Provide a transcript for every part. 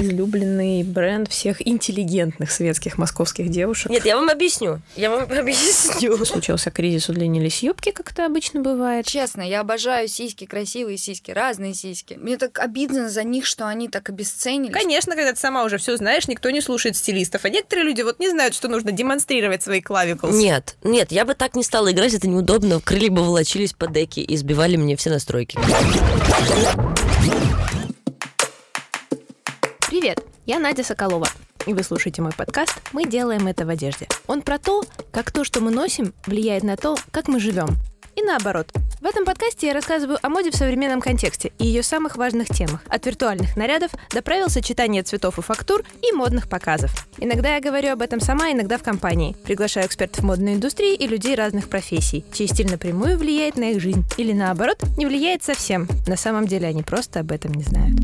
излюбленный бренд всех интеллигентных светских московских девушек. Нет, я вам объясню. Я вам объясню. Случился кризис, удлинились юбки, как это обычно бывает. Честно, я обожаю сиськи, красивые сиськи, разные сиськи. Мне так обидно за них, что они так обесценились. Конечно, когда ты сама уже все знаешь, никто не слушает стилистов. А некоторые люди вот не знают, что нужно демонстрировать свои клавикулы. Нет, нет, я бы так не стала играть, это неудобно. Крылья бы волочились по деке и сбивали мне все настройки. Я Надя Соколова. И вы слушаете мой подкаст «Мы делаем это в одежде». Он про то, как то, что мы носим, влияет на то, как мы живем. И наоборот. В этом подкасте я рассказываю о моде в современном контексте и ее самых важных темах. От виртуальных нарядов до правил сочетания цветов и фактур и модных показов. Иногда я говорю об этом сама, иногда в компании. Приглашаю экспертов модной индустрии и людей разных профессий, чей стиль напрямую влияет на их жизнь. Или наоборот, не влияет совсем. На самом деле они просто об этом не знают.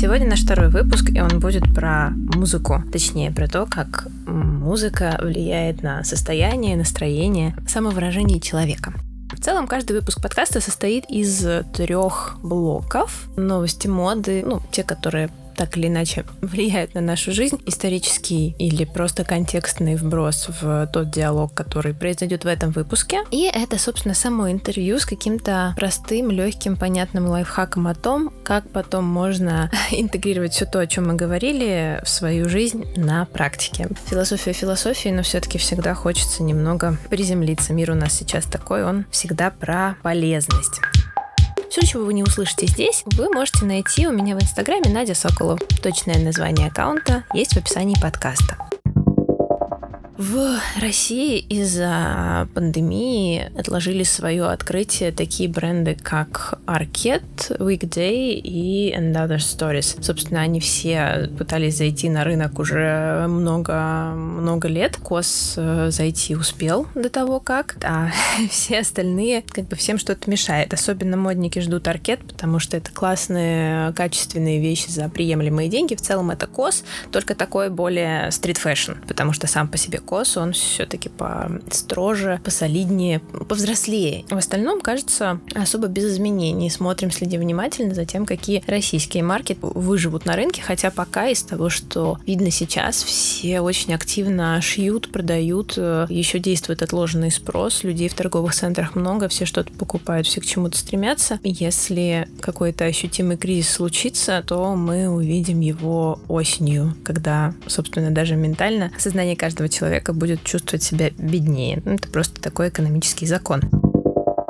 Сегодня наш второй выпуск, и он будет про музыку. Точнее, про то, как музыка влияет на состояние, настроение, самовыражение человека. В целом, каждый выпуск подкаста состоит из трех блоков. Новости моды, ну, те, которые так или иначе влияют на нашу жизнь, исторический или просто контекстный вброс в тот диалог, который произойдет в этом выпуске. И это, собственно, само интервью с каким-то простым, легким, понятным лайфхаком о том, как потом можно интегрировать все то, о чем мы говорили, в свою жизнь на практике. Философия философии, но все-таки всегда хочется немного приземлиться. Мир у нас сейчас такой, он всегда про полезность. Все, чего вы не услышите здесь, вы можете найти у меня в инстаграме Надя Соколов. Точное название аккаунта есть в описании подкаста. В России из-за пандемии отложили свое открытие такие бренды, как Arket, Weekday и And Other Stories. Собственно, они все пытались зайти на рынок уже много-много лет. Кос э, зайти успел до того, как, а все остальные как бы всем что-то мешает. Особенно модники ждут Arket, потому что это классные, качественные вещи за приемлемые деньги. В целом это Кос, только такой более street fashion, потому что сам по себе COS, он все-таки построже, посолиднее, повзрослее. В остальном, кажется, особо без изменений. Смотрим, следим внимательно за тем, какие российские марки выживут на рынке, хотя пока из того, что видно сейчас, все очень активно шьют, продают, еще действует отложенный спрос, людей в торговых центрах много, все что-то покупают, все к чему-то стремятся. Если какой-то ощутимый кризис случится, то мы увидим его осенью, когда, собственно, даже ментально сознание каждого человека человека будет чувствовать себя беднее. Ну, это просто такой экономический закон.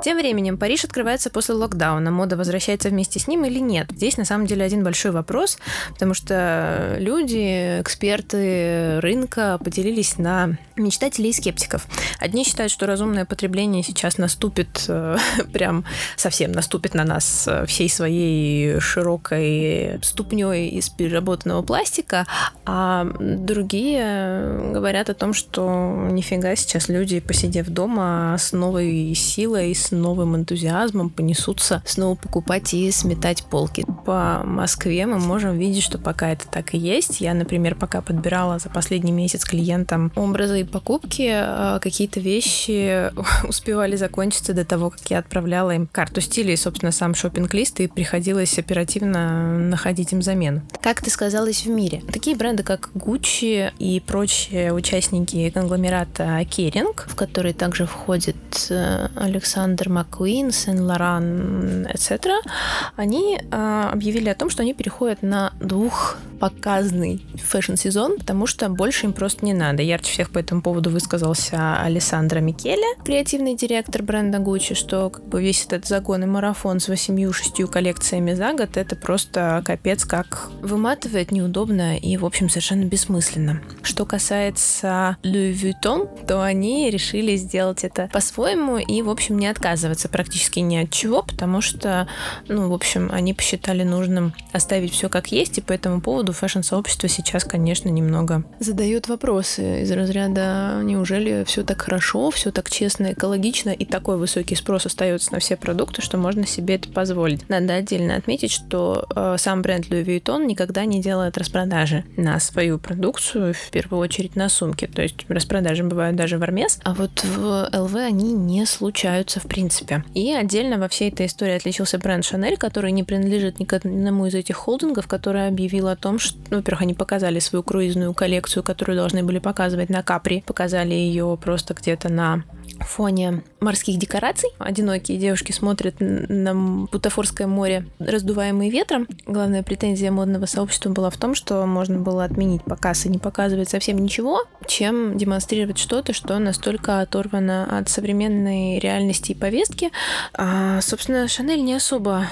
Тем временем Париж открывается после локдауна. Мода возвращается вместе с ним или нет? Здесь на самом деле один большой вопрос, потому что люди, эксперты рынка поделились на мечтателей и скептиков. Одни считают, что разумное потребление сейчас наступит, э, прям совсем наступит на нас э, всей своей широкой ступней из переработанного пластика, а другие говорят о том, что нифига сейчас люди, посидев дома, с новой силой, с новым энтузиазмом понесутся снова покупать и сметать полки. По Москве мы можем видеть, что пока это так и есть. Я, например, пока подбирала за последний месяц клиентам образы и покупки, а, какие-то вещи успевали закончиться до того, как я отправляла им карту стиля и, собственно, сам шопинг-лист, и приходилось оперативно находить им замену. Как это сказалось в мире? Такие бренды, как Gucci и прочие участники конгломерата Kering, в который также входит э, Alexander McQueen, Saint Laurent, etc., они э, объявили о том, что они переходят на двухпоказный fashion-сезон, потому что больше им просто не надо. Ярче всех по этому поводу высказался Алессандро Микеле, креативный директор бренда Gucci, что как бы весь этот загон и марафон с восемью-шестью коллекциями за год это просто капец как выматывает, неудобно и, в общем, совершенно бессмысленно. Что касается Louis Vuitton, то они решили сделать это по-своему и, в общем, не отказываться практически ни от чего, потому что, ну, в общем, они посчитали нужным оставить все как есть, и по этому поводу фэшн-сообщества сейчас, конечно, немного задает вопросы из разряда «Неужели все так хорошо, все так честно, экологично и такой высокий спрос остается на все продукты, что можно себе это позволить?» Надо отдельно отметить, что э, сам бренд Louis Vuitton никогда не делает распродажи на свою продукцию, в первую очередь на сумки. То есть распродажи бывают даже в Армес, а вот в ЛВ они не случаются в принципе. И отдельно во всей этой истории отличился бренд Chanel, который не принадлежит ни к одному из этих холдингов, который объявил о том, что, ну, во-первых, они показали свою круизную коллекцию, которую должны были показывать на Капри, показали ее просто где-то на фоне морских декораций. Одинокие девушки смотрят на бутафорское море, раздуваемые ветром. Главная претензия модного сообщества была в том, что можно было отменить показ и не показывать совсем ничего, чем демонстрировать что-то, что настолько оторвано от современной реальности и повестки. А, собственно, Шанель не особо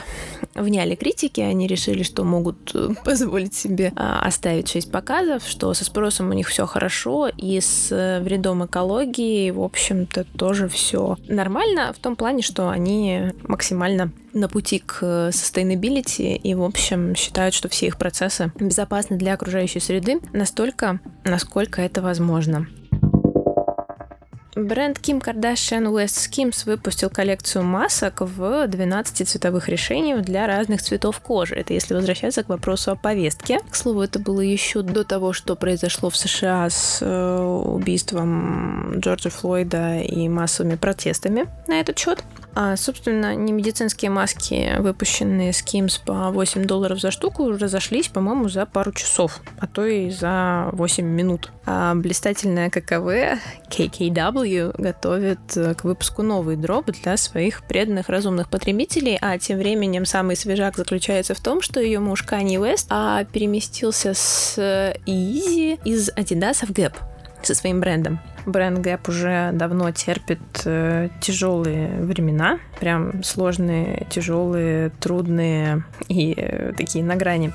вняли критики, они решили, что могут э, позволить себе а, оставить 6 показов, что со спросом у них все хорошо, и с э, вредом экологии, в общем-то, тоже все нормально в том плане, что они максимально на пути к sustainability и, в общем, считают, что все их процессы безопасны для окружающей среды настолько, насколько это возможно. Бренд Kim Kardashian West Skims выпустил коллекцию масок в 12 цветовых решениях для разных цветов кожи. Это если возвращаться к вопросу о повестке. К слову, это было еще до того, что произошло в США с э, убийством Джорджа Флойда и массовыми протестами на этот счет. А, собственно, не медицинские маски, выпущенные с Kim's по 8 долларов за штуку, разошлись, по-моему, за пару часов, а то и за 8 минут. А блистательная ККВ KKW готовит э, к выпуску новый дроп для своих преданных разумных потребителей, а тем временем самый свежак заключается в том, что ее муж Kanye West а, переместился с Easy из Adidas в Gap со своим брендом. Бренд Gap уже давно терпит э, тяжелые времена, прям сложные, тяжелые, трудные и э, такие на грани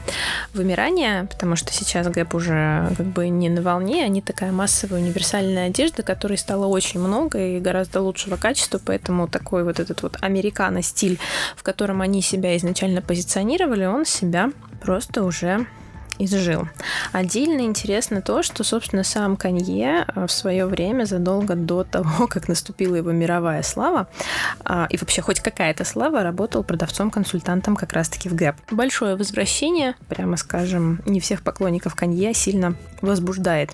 вымирания, потому что сейчас Gap уже как бы не на волне, они такая массовая универсальная одежда, которой стало очень много и гораздо лучшего качества, поэтому такой вот этот вот американо-стиль, в котором они себя изначально позиционировали, он себя просто уже изжил. Отдельно интересно то, что, собственно, сам Канье э, в свое время, задолго до того, как наступила его мировая слава, а, и вообще хоть какая-то слава, работал продавцом-консультантом как раз-таки в ГЭП. Большое возвращение, прямо скажем, не всех поклонников Канье сильно возбуждает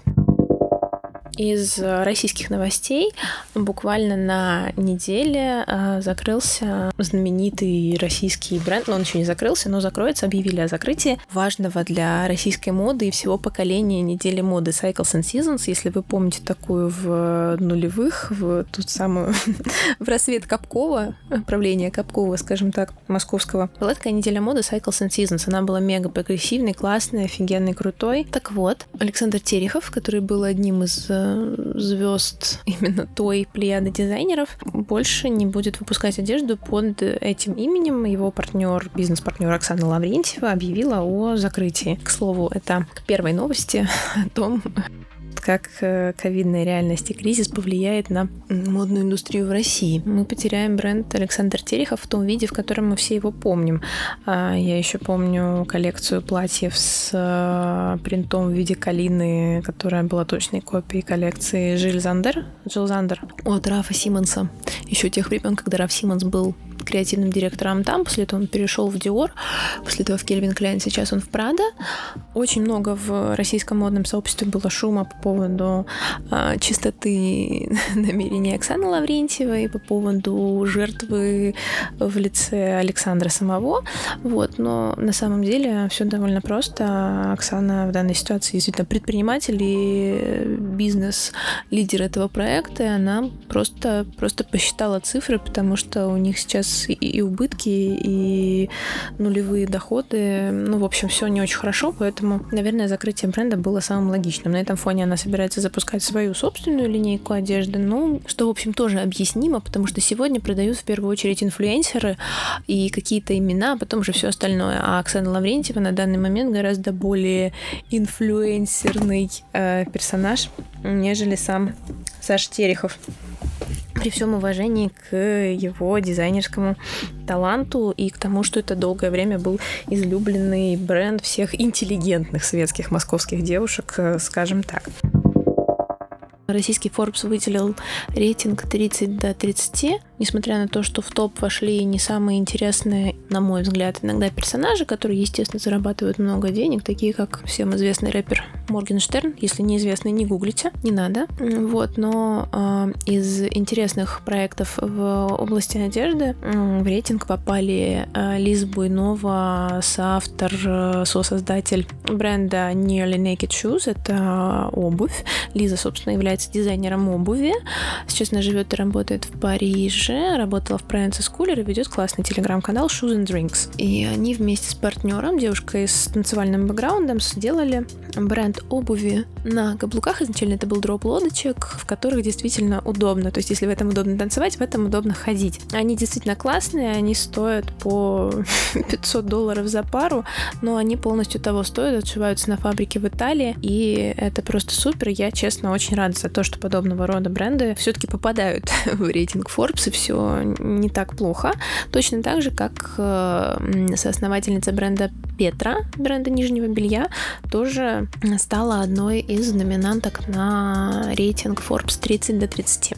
из российских новостей буквально на неделе а, закрылся знаменитый российский бренд, но он еще не закрылся, но закроется, объявили о закрытии важного для российской моды и всего поколения недели моды Cycles and Seasons, если вы помните такую в нулевых, в ту самую в рассвет Капкова, правление Капкова, скажем так, московского. Была такая неделя моды Cycles and Seasons, она была мега прогрессивной, классной, офигенной, крутой. Так вот, Александр Терехов, который был одним из э, звезд именно той плеяды дизайнеров больше не будет выпускать одежду под этим именем. Его партнер, бизнес-партнер Оксана Лаврентьева объявила о закрытии. К слову, это к первой новости о том, как э, ковидная реальность и кризис повлияет на модную индустрию в России. Мы потеряем бренд Александр Терехов в том виде, в котором мы все его помним. А, я еще помню коллекцию платьев с э, принтом в виде калины, которая была точной копией коллекции Жиль Зандер, Джилл Зандер от Рафа Симмонса. Еще тех времен, когда Раф Симмонс был креативным директором там, после этого он перешел в Dior, после этого в Кельвин Кляйн, сейчас он в Прада. Очень много в российском модном сообществе было шума по поводу э, чистоты намерений Оксаны Лаврентьевой, по поводу жертвы в лице Александра самого. Вот, но на самом деле все довольно просто. Оксана в данной ситуации действительно предприниматель и бизнес-лидер этого проекта, и она просто, просто посчитала цифры, потому что у них сейчас и убытки, и нулевые доходы. Ну, в общем, все не очень хорошо, поэтому, наверное, закрытие бренда было самым логичным. На этом фоне она собирается запускать свою собственную линейку одежды, ну, что, в общем, тоже объяснимо, потому что сегодня продают в первую очередь инфлюенсеры и какие-то имена, а потом уже все остальное. А Оксана Лаврентьева на данный момент гораздо более инфлюенсерный э, персонаж, нежели сам Саша Терехов. при всем уважении к его дизайнерскому таланту и к тому, что это долгое время был излюбленный бренд всех интеллигентных светских московских девушек, э, скажем так. Российский Forbes выделил рейтинг 30 до 30, несмотря на то, что в топ вошли не самые интересные, на мой взгляд, иногда персонажи, которые, естественно, зарабатывают много денег, такие как всем известный рэпер Моргенштерн. Если неизвестный, не гуглите, не надо. Вот, но э, из интересных проектов в области одежды э, в рейтинг попали э, Лиз Буйнова, соавтор, э, сосоздатель бренда Nearly Naked Shoes. Это обувь. Лиза, собственно, является дизайнером обуви. Сейчас она живет и работает в Париже, работала в Prince Schooler и ведет классный телеграм-канал Shoes and Drinks. И они вместе с партнером, девушкой с танцевальным бэкграундом, сделали бренд обуви на каблуках. Изначально это был дроп лодочек, в которых действительно удобно. То есть, если в этом удобно танцевать, в этом удобно ходить. Они действительно классные, они стоят по 500 долларов за пару, но они полностью того стоят, отшиваются на фабрике в Италии, и это просто супер. Я, честно, очень рада за то, что подобного рода бренды все-таки попадают в рейтинг Forbes, и все не так плохо. Точно так же, как э, соосновательница бренда Петра, бренда нижнего белья, тоже стала одной из номинанток на рейтинг Forbes 30 до 30.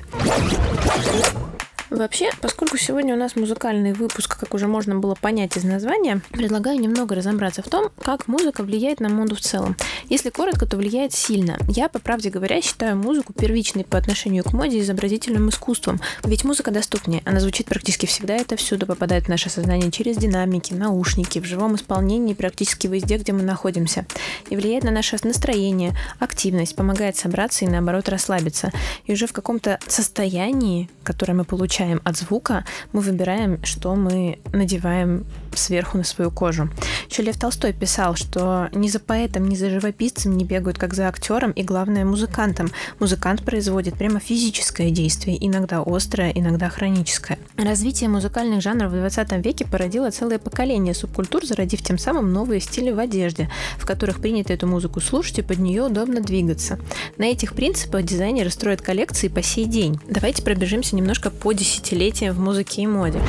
Вообще, поскольку сегодня у нас музыкальный выпуск, как уже можно было понять из названия, предлагаю немного разобраться в том, как музыка влияет на моду в целом. Если коротко, то влияет сильно. Я, по правде говоря, считаю музыку первичной по отношению к моде и изобразительным искусством. Ведь музыка доступнее, она звучит практически всегда, это всюду попадает в наше сознание через динамики, наушники, в живом исполнении практически везде, где мы находимся. И влияет на наше настроение, активность, помогает собраться и наоборот расслабиться. И уже в каком-то состоянии, которое мы получаем, получаем от звука, мы выбираем, что мы надеваем сверху на свою кожу. Еще Лев Толстой писал, что ни за поэтом, ни за живописцем не бегают, как за актером, и главное, музыкантом. Музыкант производит прямо физическое действие, иногда острое, иногда хроническое. Развитие музыкальных жанров в 20 веке породило целое поколение субкультур, зародив тем самым новые стили в одежде, в которых принято эту музыку слушать и под нее удобно двигаться. На этих принципах дизайнеры строят коллекции по сей день. Давайте пробежимся немножко по десятилетиям в музыке и моде.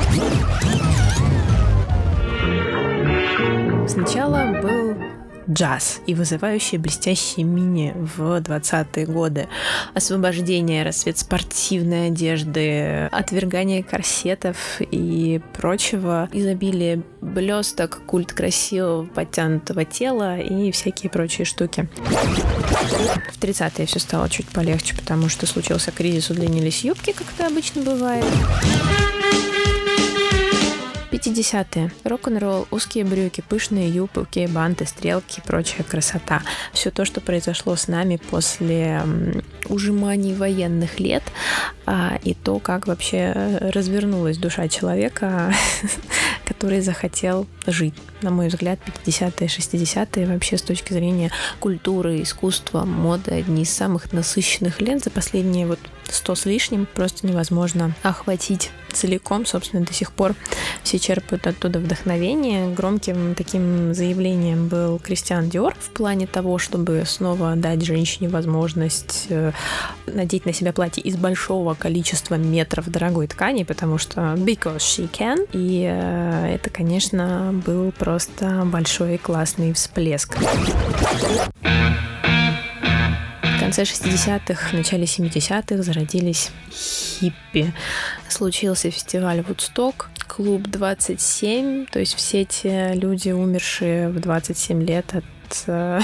Сначала был джаз и вызывающие блестящие мини в 20-е годы. Освобождение, рассвет спортивной одежды, отвергание корсетов и прочего, изобилие блесток, культ красивого подтянутого тела и всякие прочие штуки. В 30-е все стало чуть полегче, потому что случился кризис, удлинились юбки, как это обычно бывает. 50-е. Рок-н-ролл, узкие брюки, пышные юбки, банты, стрелки и прочая красота. Все то, что произошло с нами после ужиманий военных лет, а, и то, как вообще развернулась душа человека, который захотел жить. На мой взгляд, 50-е, 60-е вообще с точки зрения культуры, искусства, моды одни из самых насыщенных лет за последние вот сто с лишним просто невозможно охватить целиком. Собственно, до сих пор все черпают оттуда вдохновение. Громким таким заявлением был Кристиан Диор в плане того, чтобы снова дать женщине возможность э, надеть на себя платье из большого количества метров дорогой ткани, потому что because she can. И э, это, конечно, был просто большой классный всплеск конце 60-х, начале 70-х зародились хиппи. Случился фестиваль Вудсток, клуб 27, то есть все те люди, умершие в 27 лет от э,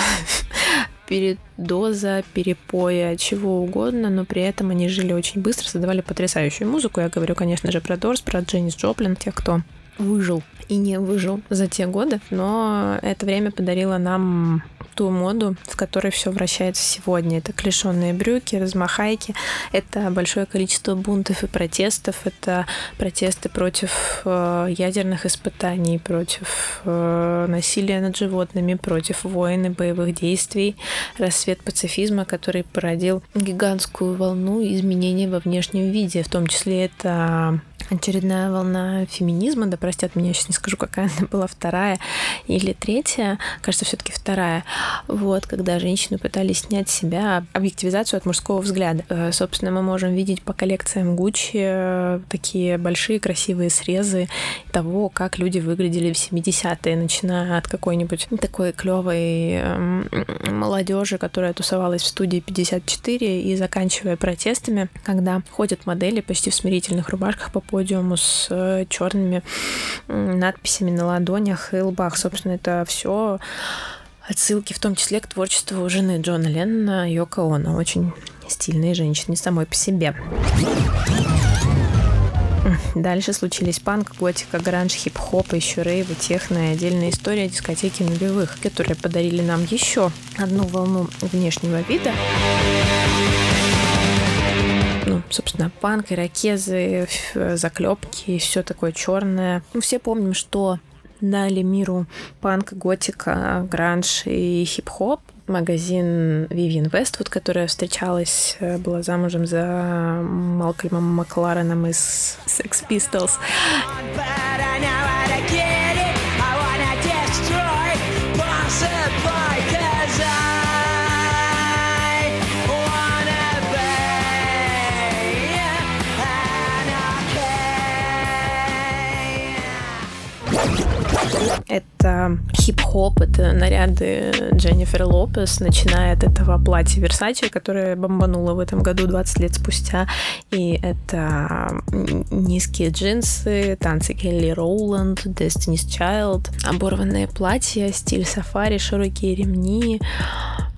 передоза, перепоя, чего угодно, но при этом они жили очень быстро, создавали потрясающую музыку. Я говорю, конечно же, про Дорс, про Дженнис Джоплин, тех, кто выжил и не выжил за те годы, но это время подарило нам ту моду, в которой все вращается сегодня. Это клешенные брюки, размахайки, это большое количество бунтов и протестов, это протесты против э, ядерных испытаний, против э, насилия над животными, против войн и боевых действий, рассвет пацифизма, который породил гигантскую волну изменений во внешнем виде. В том числе это очередная волна феминизма, да простят меня, я сейчас не скажу, какая она была вторая или третья, кажется, все таки вторая, вот, когда женщины пытались снять с себя объективизацию от мужского взгляда. Э, собственно, мы можем видеть по коллекциям Гуччи э, такие большие красивые срезы того, как люди выглядели в 70-е, начиная от какой-нибудь такой клевой эм, молодежи, которая тусовалась в студии 54, и заканчивая протестами, когда ходят модели почти в смирительных рубашках по подиуму с э, черными надписями на ладонях и лбах. Собственно, это все отсылки, в том числе к творчеству жены Джона Леннона Йоко Оно. Очень стильные женщины самой по себе. Дальше случились панк, готика, гранж, хип-хоп, еще рейвы, техно и отдельная история дискотеки нулевых, которые подарили нам еще одну волну внешнего вида ну, собственно, панк, ирокезы, заклепки и все такое черное. Мы все помним, что дали миру панк, готика, гранж и хип-хоп. Магазин Vivian Westwood, которая встречалась, э, была замужем за Малкольмом Маклареном из Sex Pistols. Это хип-хоп, это наряды Дженнифер Лопес, начиная от этого платья Версачи, которое бомбануло в этом году 20 лет спустя. И это низкие джинсы, танцы Келли Роуланд, Destiny's Child, оборванное платье, стиль сафари, широкие ремни,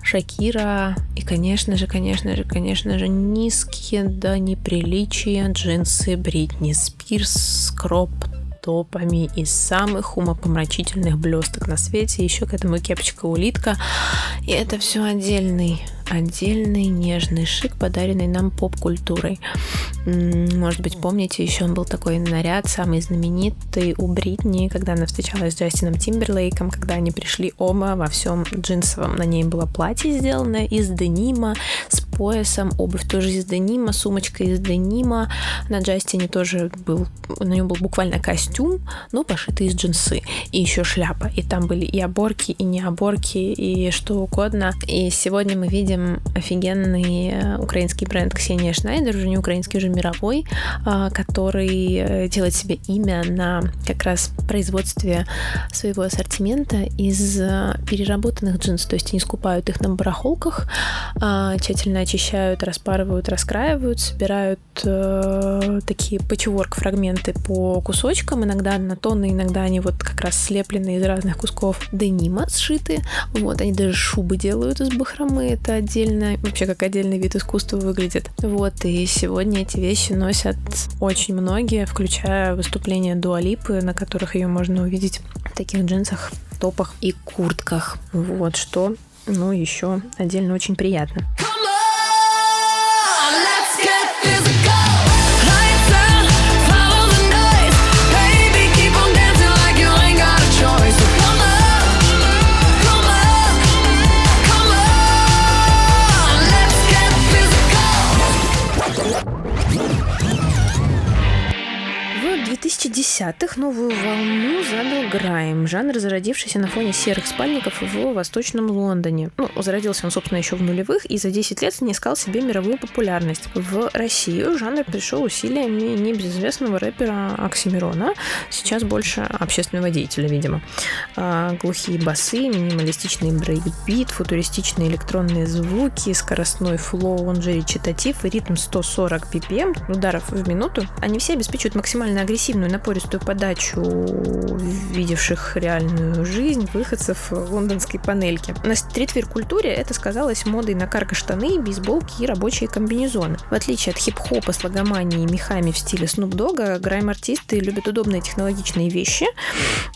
Шакира и, конечно же, конечно же, конечно же, низкие до неприличия джинсы Бритни Спирс, кроп топами из самых умопомрачительных блесток на свете. Еще к этому кепочка-улитка. И это все отдельный отдельный нежный шик, подаренный нам поп-культурой. Может быть, помните, еще он был такой наряд, самый знаменитый у Бритни, когда она встречалась с Джастином Тимберлейком, когда они пришли оба во всем джинсовом. На ней было платье сделанное из денима, с поясом, обувь тоже из денима, сумочка из денима. На Джастине тоже был, на нем был буквально костюм, но пошитый из джинсы. И еще шляпа. И там были и оборки, и не оборки, и что угодно. И сегодня мы видим офигенный э, украинский бренд Ксения Шнайдер, уже не украинский, уже мировой, а, который э, делает себе имя на как раз производстве своего ассортимента из э, переработанных джинсов. То есть они скупают их на барахолках, а, тщательно очищают, распарывают, раскраивают, собирают такие патчворк фрагменты по кусочкам, иногда на тонны, иногда они вот как раз слеплены из разных кусков денима сшиты. Вот, они даже шубы делают из бахромы, это отдельно, вообще как отдельный вид искусства выглядит. Вот, и сегодня эти вещи носят очень многие, включая выступления Дуалипы, на которых ее можно увидеть в таких джинсах, топах и куртках. Вот, что, ну, еще отдельно очень приятно. Десятых новую волну задал Грайм, жанр, зародившийся на фоне серых спальников в Восточном Лондоне. Ну, зародился он, собственно, еще в нулевых и за 10 лет снискал себе мировую популярность. В Россию жанр пришел усилиями небезызвестного рэпера Оксимирона, сейчас больше общественного деятеля, видимо. А, глухие басы, минималистичный брейкбит, футуристичные электронные звуки, скоростной flow, он же речитатив ритм 140 BPM ударов в минуту. Они все обеспечивают максимально агрессивную напористую подачу видевших реальную жизнь выходцев в лондонской панельке. На стритвир-культуре это сказалось модой на карго-штаны, бейсболки и рабочие комбинезоны. В отличие от хип-хопа с логоманией и мехами в стиле Snoop Dogg, грайм-артисты любят удобные технологичные вещи.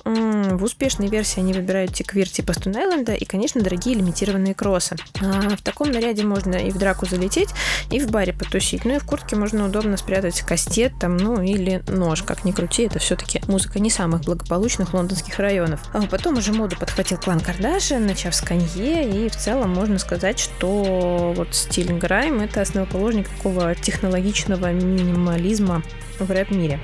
В успешной версии они выбирают тиквир типа Stone Island и, конечно, дорогие лимитированные кроссы. А в таком наряде можно и в драку залететь, и в баре потусить. Ну и в куртке можно удобно спрятать кастет там, ну или нож, как ни крути, это это все-таки музыка не самых благополучных лондонских районов. А потом уже моду подхватил клан Кардашиан, начав с Канье, и в целом можно сказать, что вот стиль грайм — это основоположник такого технологичного минимализма в рэп-мире.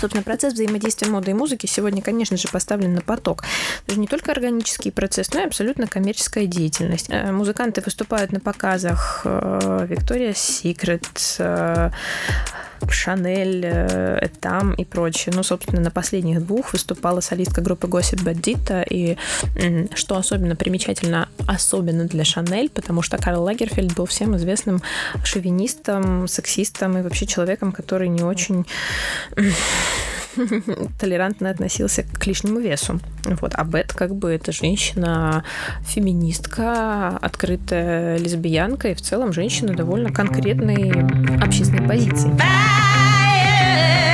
Собственно, процесс взаимодействия моды и музыки сегодня, конечно же, поставлен на поток. Это же не только органический процесс, но и абсолютно коммерческая деятельность. Э, Музыканты выступают на показах Victoria's Secret, э, Шанель, э, там и прочее. Ну, собственно, на последних двух выступала солистка группы Gossip Bandita, и что особенно примечательно, особенно для Шанель, потому что Карл Лагерфельд был всем известным шовинистом, сексистом и вообще человеком, который не очень толерантно относился к лишнему весу. Вот. А Бет как бы это женщина феминистка, открытая лесбиянка и в целом женщина довольно конкретной общественной позиции. Bless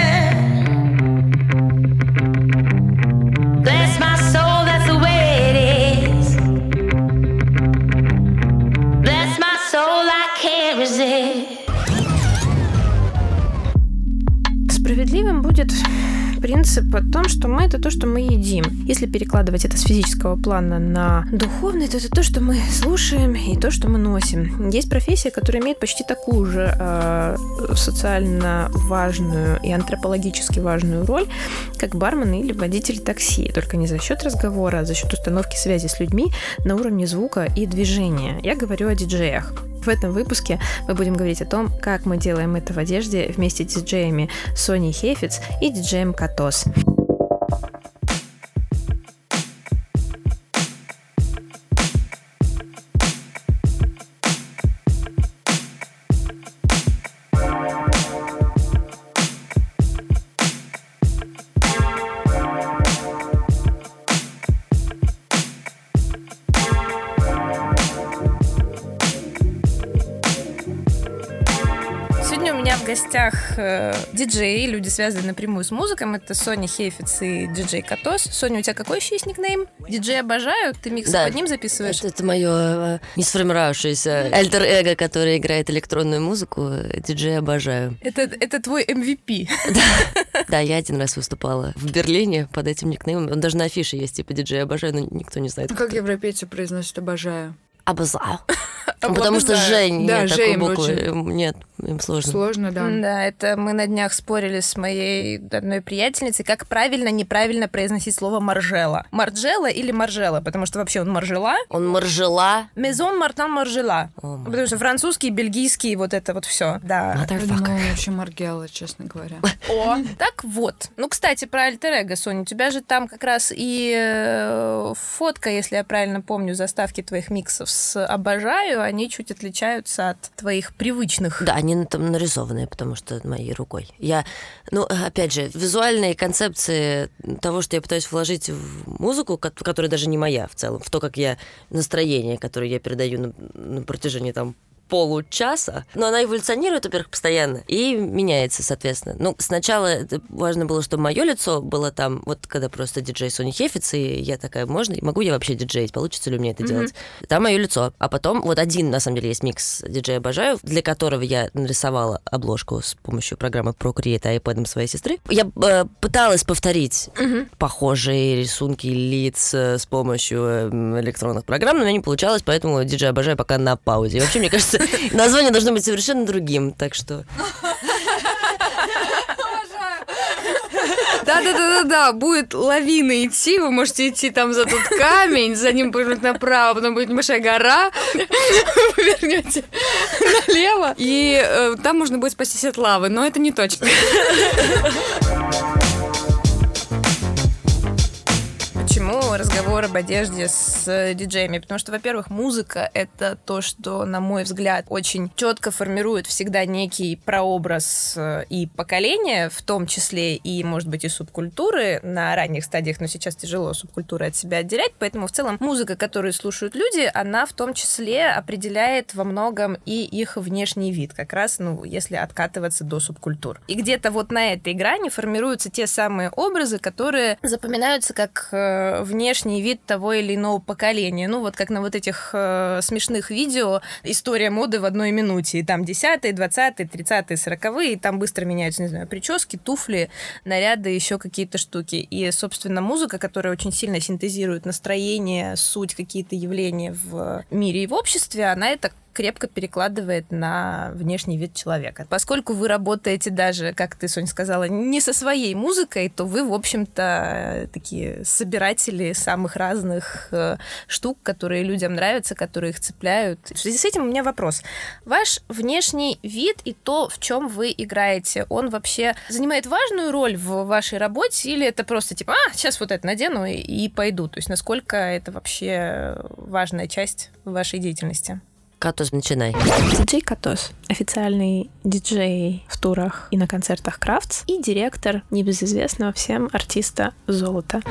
принцип о том, что мы это то, что мы едим. Если перекладывать это с физического плана на духовный, то это то, что мы слушаем и то, что мы носим. Есть профессия, которая имеет почти такую же э, социально важную и антропологически важную роль, как бармен или водитель такси. Только не за счет разговора, а за счет установки связи с людьми на уровне звука и движения. Я говорю о диджеях. В этом выпуске мы будем говорить о том, как мы делаем это в одежде вместе с диджеями Соней Хефиц и диджеем Катос. Сегодня у меня в гостях э, диджеи, люди, связанные напрямую с музыкой. Это Соня Хейфиц и диджей Катос. Соня, у тебя какой еще есть никнейм? Диджей обожаю. Ты микс Да. под ним записываешь? Это, это мое не сформировавшееся альтер-эго, которое играет электронную музыку. Диджей обожаю. Это, это твой MVP. Да, я один раз выступала в Берлине под этим никнеймом. Он даже на афише есть, типа диджей обожаю, но никто не знает. Ну, Как европейцы произносят «обожаю»? Обожаю. Потому что. Жень, Да, нет такой буквы. очень. Нет, им сложно. Сложно, да. Да, это мы на днях спорили с моей одной приятельницей, как правильно, неправильно произносить слово маржела. Марджела или маржела, потому что вообще он маржела. Он маржела. Мезон Мартан Маржела. Май. Потому что французский, бельгийский, вот это вот все. Да. Motherfucker. он вообще Маргелла, честно говоря. О, так вот. Ну, кстати, про альтер Соня, у тебя же там как раз и э, фотка, если я правильно помню, заставки твоих миксов с «Обожаю», они чуть отличаются от твоих привычных. Да, они там нарисованные, потому что моей рукой. Я, ну, опять же, визуальные концепции того, что я пытаюсь вложить в музыку, ко- которая даже не моя в целом, в то, как я настроение, которое я передаю на, на протяжении там получаса, но она эволюционирует, во-первых, постоянно и меняется, соответственно. Ну, сначала это важно было, чтобы мое лицо было там, вот когда просто диджей Сони Хефиц, и я такая, можно, могу я вообще диджеить, получится ли у меня это делать? Там мое лицо. А потом вот один, на самом деле, есть микс диджея Обожаю, для которого я нарисовала обложку с помощью программы Procreate iPad своей сестры. Я э, пыталась повторить похожие рисунки лиц э, с помощью э, электронных программ, но у меня не получалось, поэтому диджей Обожаю пока на паузе. И вообще, мне кажется, название должно быть совершенно другим, так что... Да-да-да-да-да, будет лавина идти, вы можете идти там за тот камень, за ним повернуть направо, потом будет небольшая гора, вы вернете налево, и э, там можно будет спастись от лавы, но это не точно. Почему разговор об одежде с э, диджеями? Потому что, во-первых, музыка — это то, что, на мой взгляд, очень четко формирует всегда некий прообраз э, и поколения, в том числе и, может быть, и субкультуры на ранних стадиях, но сейчас тяжело субкультуры от себя отделять, поэтому в целом музыка, которую слушают люди, она в том числе определяет во многом и их внешний вид, как раз, ну, если откатываться до субкультур. И где-то вот на этой грани формируются те самые образы, которые запоминаются как э, внешний вид того или иного поколения. Ну, вот как на вот этих э, смешных видео «История моды в одной минуте». И там 10-е, 20-е, 30-е, 40-е, и там быстро меняются, не знаю, прически, туфли, наряды, еще какие-то штуки. И, собственно, музыка, которая очень сильно синтезирует настроение, суть, какие-то явления в мире и в обществе, она это крепко перекладывает на внешний вид человека. Поскольку вы работаете даже, как ты, Соня, сказала, не со своей музыкой, то вы, в общем-то, такие собиратели самых разных э, штук, которые людям нравятся, которые их цепляют. В связи с этим у меня вопрос. Ваш внешний вид и то, в чем вы играете, он вообще занимает важную роль в вашей работе или это просто типа, а, сейчас вот это надену и, и пойду? То есть насколько это вообще важная часть вашей деятельности? Катус, начинай. Диджей Катос, официальный диджей в турах и на концертах Крафтс и директор небезызвестного всем артиста Золота.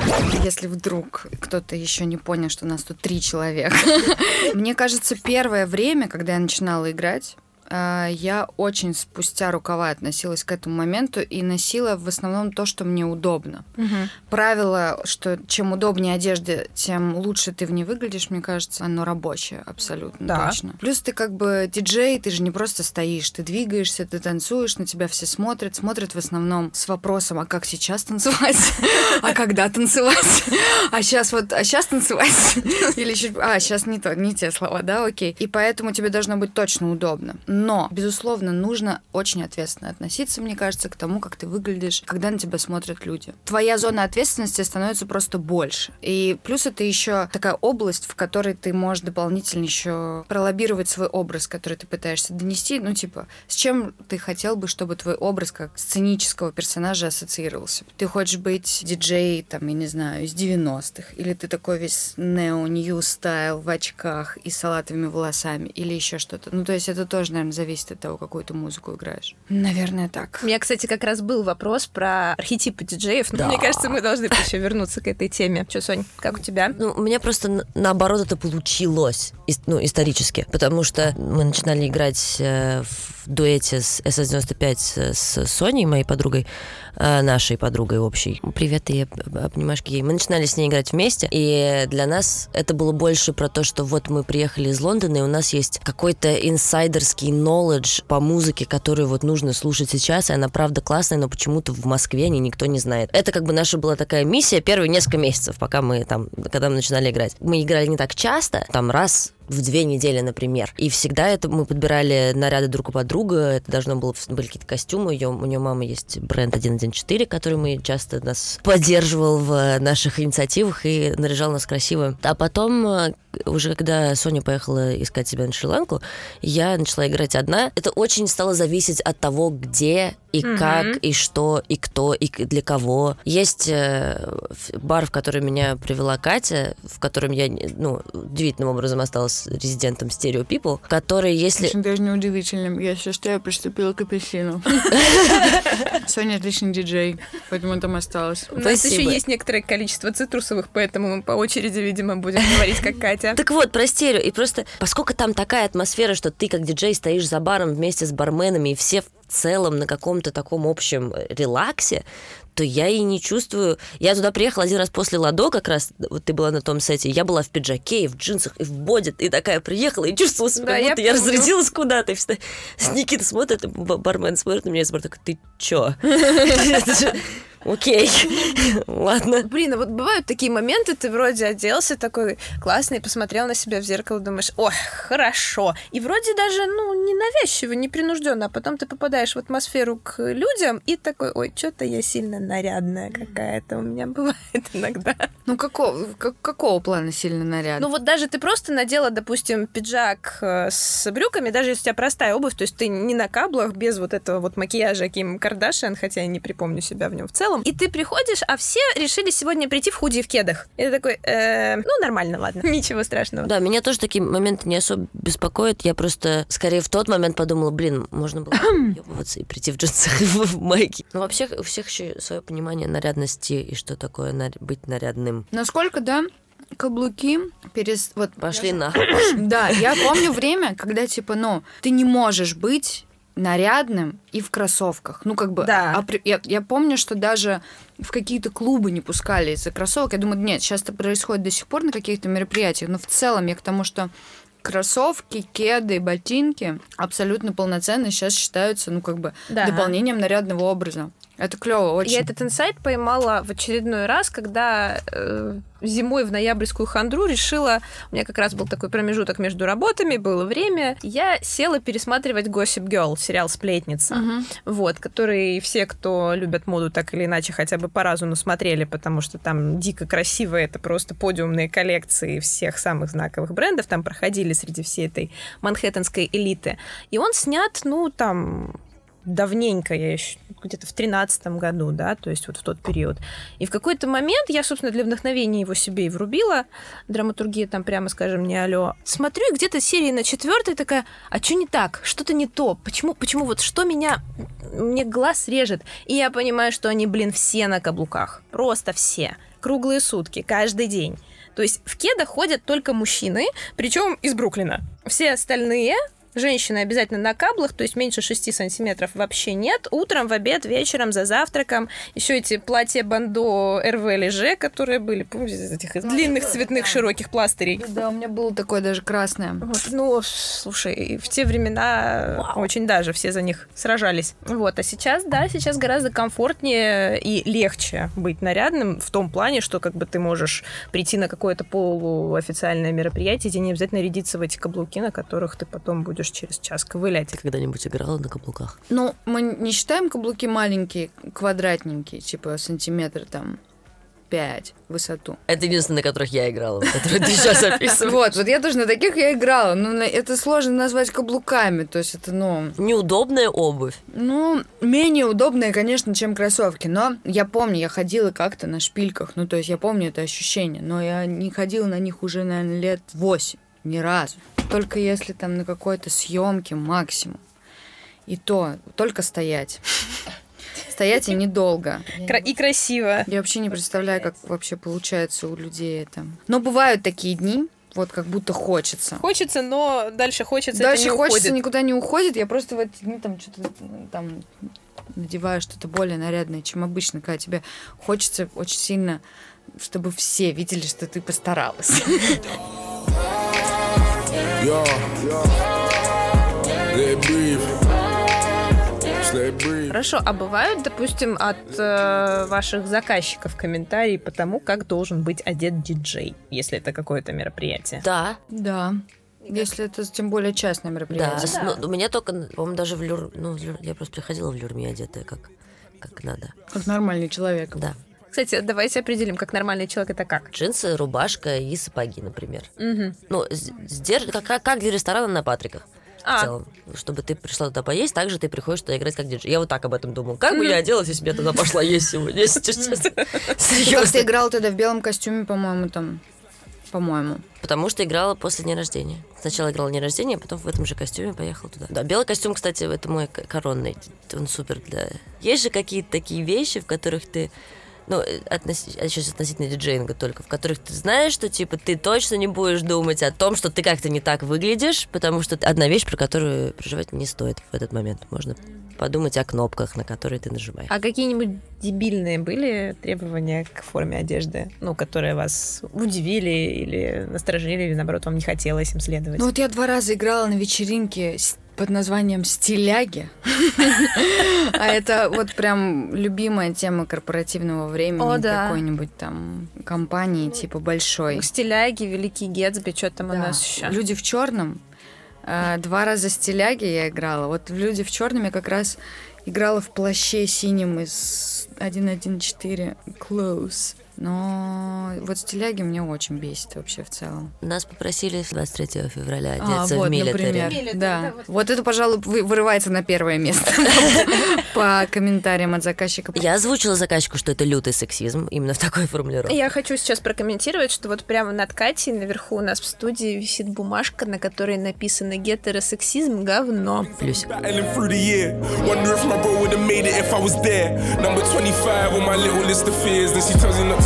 Если вдруг кто-то еще не понял, что у нас тут три человека. Мне кажется, первое время, когда я начинала играть, я очень спустя рукава относилась к этому моменту и носила в основном то, что мне удобно. Правило, что чем удобнее одежда, тем лучше ты в ней выглядишь, мне кажется, оно рабочее абсолютно Да. точно. Плюс ты как бы диджей, ты же не просто стоишь, ты двигаешься, ты танцуешь, на тебя все смотрят, смотрят в основном с вопросом, а как сейчас танцевать, а когда танцевать, а сейчас вот, а сейчас танцевать, или чуть, а сейчас не то, не те слова, да, окей. И поэтому тебе должно быть точно удобно. Но, безусловно, нужно очень ответственно относиться, мне кажется, к тому, как ты выглядишь, когда на тебя смотрят люди. Твоя зона ответственности становится просто больше. И плюс это еще такая область, в которой ты можешь дополнительно еще пролоббировать свой образ, который ты пытаешься донести. Ну, типа, с чем ты хотел бы, чтобы твой образ как сценического персонажа ассоциировался? Ты хочешь быть диджей, там, я не знаю, из 90-х? Или ты такой весь нео-нью стайл в очках и салатовыми волосами? Или еще что-то? Ну, то есть это тоже, наверное, зависит от того, какую ты музыку играешь. Наверное, так. У меня, кстати, как раз был вопрос про архетипы диджеев, но мне кажется, мы должны еще вернуться к этой теме. Че, Сонь, как у тебя? Ну, у меня просто на- наоборот это получилось, ну, исторически, потому что мы начинали играть э, в дуэте с SS-95 с, с Соней, моей подругой, э, нашей подругой общей. Привет и об- обнимашки ей. Мы начинали с ней играть вместе, и для нас это было больше про то, что вот мы приехали из Лондона, и у нас есть какой-то инсайдерский knowledge по музыке, которую вот нужно слушать сейчас, и она правда классная, но почему-то в Москве о ней никто не знает. Это как бы наша была такая миссия первые несколько месяцев, пока мы там, когда мы начинали играть. Мы играли не так часто, там раз в две недели, например. И всегда это мы подбирали наряды друг у подруга. Это должно было были какие-то костюмы. Ее, у нее мама есть бренд 114, который мы часто нас поддерживал в наших инициативах и наряжал нас красиво. А потом, э, уже когда Соня поехала искать себя на Шри-Ланку, я начала играть одна. Это очень стало зависеть от того, где и как, и что, и кто, и для кого. Есть э, бар, в который меня привела Катя, в котором я, ну, удивительным образом осталась резидентом Stereo People, который, если... Очень даже неудивительным. Я считаю, что я приступила к апельсину. Соня отличный диджей, поэтому там осталась. У нас еще есть некоторое количество цитрусовых, поэтому мы по очереди, видимо, будем говорить, как Катя. Так вот, про стерео. И просто, поскольку там такая атмосфера, что ты как диджей стоишь за баром вместе с барменами, и все в целом на каком-то таком общем э, релаксе, то я и не чувствую... Я туда приехала один раз после Ладо, как раз, вот ты была на том сете, я была в пиджаке, и в джинсах, и в боди, и такая приехала, и чувствовала себя, Да, я будто я, помню. разрядилась куда-то. Всегда- Никита смотрит, бармен смотрит на меня и смотрит, такой, ты чё? Окей, ладно. Блин, а вот бывают такие моменты, ты вроде оделся такой классный, посмотрел на себя в зеркало, думаешь, ой, хорошо. И вроде даже, ну, не навязчиво, не принужденно, а потом ты попадаешь в атмосферу к людям и такой, ой, что-то я сильно нарядная какая-то у меня бывает иногда. Ну, какого, как- какого плана сильно наряд? Ну вот даже ты просто надела, допустим, пиджак э, с брюками, даже если у тебя простая обувь, то есть ты не на каблах, без вот этого вот макияжа Ким Кардашиан, хотя я не припомню себя в нем в целом. И ты приходишь, а все решили сегодня прийти в худи и в кедах. И ты такой, «Э, ну нормально, ладно, ничего страшного. Да, меня тоже такие моменты не особо беспокоят. Я просто скорее в тот момент подумала, блин, можно было ебываться и прийти в джинсах и в майке. Ну, вообще, у всех еще свое понимание нарядности и что такое нар- быть нарядным. Насколько, да, каблуки перес... Вот, Пошли на. да, я помню время, когда, типа, ну, ты не можешь быть нарядным и в кроссовках. Ну, как бы... Да. апри- Я, я помню, что даже в какие-то клубы не пускали из-за кроссовок. Я думаю, нет, сейчас это происходит до сих пор на каких-то мероприятиях, но в целом я к тому, что кроссовки, кеды, ботинки абсолютно полноценно сейчас считаются, ну, как бы, Да. дополнением нарядного образа. Это клево очень. Я этот инсайт поймала в очередной раз, когда э, зимой в ноябрьскую хандру решила, у меня как раз был такой промежуток между работами, было время, я села пересматривать Gossip Girl, сериал «Сплетница», Мгм. вот, который все, кто любят моду так или иначе хотя бы по разу смотрели, потому что там дико красиво, это просто подиумные коллекции всех самых знаковых брендов там проходили среди всей этой манхэттенской элиты. И он снят, ну, там, давненько, я еще где-то в тринадцатом году, да, то есть вот в тот период. И в какой-то момент я, собственно, для вдохновения его себе и врубила. Драматургия там, прямо скажем, не алё. Смотрю, и где-то серии на четвертой такая, а что не так? Что-то не то? Почему, почему вот что меня, мне глаз режет? И я понимаю, что они, блин, все на каблуках. Просто все. Круглые сутки, каждый день. То есть в кедах ходят только мужчины, причем из Бруклина. Все остальные Женщины обязательно на каблах, то есть меньше 6 сантиметров вообще нет. Утром, в обед, вечером, за завтраком. Еще эти платья бандо РВ Леже, которые были, помните, из этих из длинных цветных широких пластырей. Да, у меня было такое даже красное. Вот, ну, слушай, в те времена очень даже все за них сражались. Вот, а сейчас, да, сейчас гораздо комфортнее и легче быть нарядным в том плане, что как бы ты можешь прийти на какое-то полуофициальное мероприятие, тебе не обязательно рядиться в эти каблуки, на которых ты потом будешь через час ковылять. Ты когда-нибудь играла на каблуках? Ну, мы не считаем каблуки маленькие, квадратненькие, типа сантиметр там 5 в высоту. Это единственное, на которых я играла, которые ты сейчас описываешь. Вот, вот я тоже на таких я играла, но это сложно назвать каблуками, то есть это, ну, Неудобная обувь. ну, менее удобные, конечно, чем кроссовки, но я помню, я ходила как-то на шпильках, ну, то есть я помню это ощущение, но я не ходила на них уже, наверное, лет 8, ни разу. Только если там на какой-то съемке максимум. И то, только стоять. Стоять и недолго. Кра- и красиво. Я вообще не представляю, как вообще получается у людей это. Но бывают такие дни, вот как будто хочется. Хочется, но дальше хочется, Дальше хочется, уходит. никуда не уходит. Я просто в эти дни там что-то там надеваю что-то более нарядное, чем обычно, когда тебе хочется очень сильно, чтобы все видели, что ты постаралась. Yo, breathe. Хорошо, а бывают, допустим, от э, ваших заказчиков комментарии по тому, как должен быть одет диджей, если это какое-то мероприятие? Да, Да. Если это тем более частное да. мероприятие. С- ну, у меня только, по-моему, даже в люр... Ну, в люр- я просто приходила в люрме одетая, как, как надо. Как нормальный человек. Да. Кстати, давайте определим, как нормальный человек это как. Джинсы, рубашка и сапоги, например. Мгм. Ну, сдерж- как, как, для ресторана на Патриках. А. В целом, чтобы ты пришла туда поесть, так же ты приходишь туда играть как диджей. Я вот так об этом думала. Как бы я оделась, если бы я туда пошла есть сегодня? Серьезно. ты играл тогда в белом костюме, по-моему, там. По-моему. Потому что играла после дня рождения. Сначала играла день рождения, а потом в этом же костюме поехала туда. Да, белый костюм, кстати, это мой коронный. Он супер для... Есть же какие-то такие вещи, в которых ты ну, э, относи- а сейчас относительно диджеинга только, в которых ты знаешь, что, типа, ты точно не будешь думать о том, что ты как-то не так выглядишь, потому что одна вещь, про которую переживать не стоит в этот момент. Можно подумать о кнопках, на которые ты нажимаешь. А какие-нибудь дебильные были требования к форме одежды, ну, которые вас удивили или насторожили, или, наоборот, вам не хотелось им следовать? Ну вот я два раза играла на вечеринке с- под названием «Стиляги». А это вот прям любимая тема корпоративного времени какой-нибудь там компании типа большой. Стиляги, Великий Гетсби, что там у нас еще? Люди в черном. А, Два раза стиляги я играла. Вот Люди в черном я как раз играла в плаще синем из 1.1.4 Close. Но вот стиляги меня очень бесит вообще в целом. Нас попросили 23 февраля А, одеться вот, в милитари. например. Да. Вот это, пожалуй, вы- вырывается на первое место по комментариям от заказчика. Я озвучила заказчику, что это лютый сексизм, именно в такой формулировке. Я хочу сейчас прокомментировать, что вот прямо над Катей наверху у нас в студии висит бумажка, на которой написано «Гетеросексизм – говно». Плюс. Battling through the year. Wonder if my bro would have made it if I was there. Number 25 on my little list of fears. Then she tells me not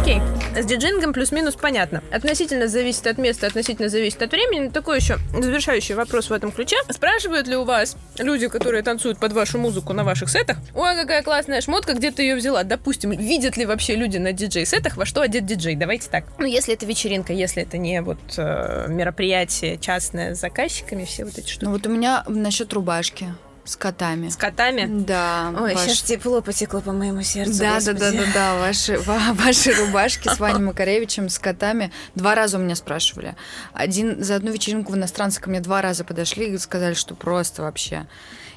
Окей. С диджингом плюс-минус понятно. Относительно зависит от места, относительно зависит от времени. Такой еще завершающий вопрос в этом ключе. Спрашивают ли у вас люди, которые танцуют под вашу музыку на ваших сетах, ой, какая классная шмотка, где ты ее взяла? Допустим, видят ли вообще люди на диджей-сетах, во что одет диджей? Давайте так. Ну, если это вечеринка, если это не вот э, мероприятие частное с заказчиками, все вот эти штуки. Ну вот у меня насчет рубашки с котами. С котами. Да. Ой, ваш- сейчас тепло потекло по моему сердцу. Да, да, да, да, да, ваши, ва- ваши рубашки с Ваней Макаревичем, с котами. Два раза у меня спрашивали. Один за одну вечеринку в иностранце ко мне два раза подошли и сказали, что просто вообще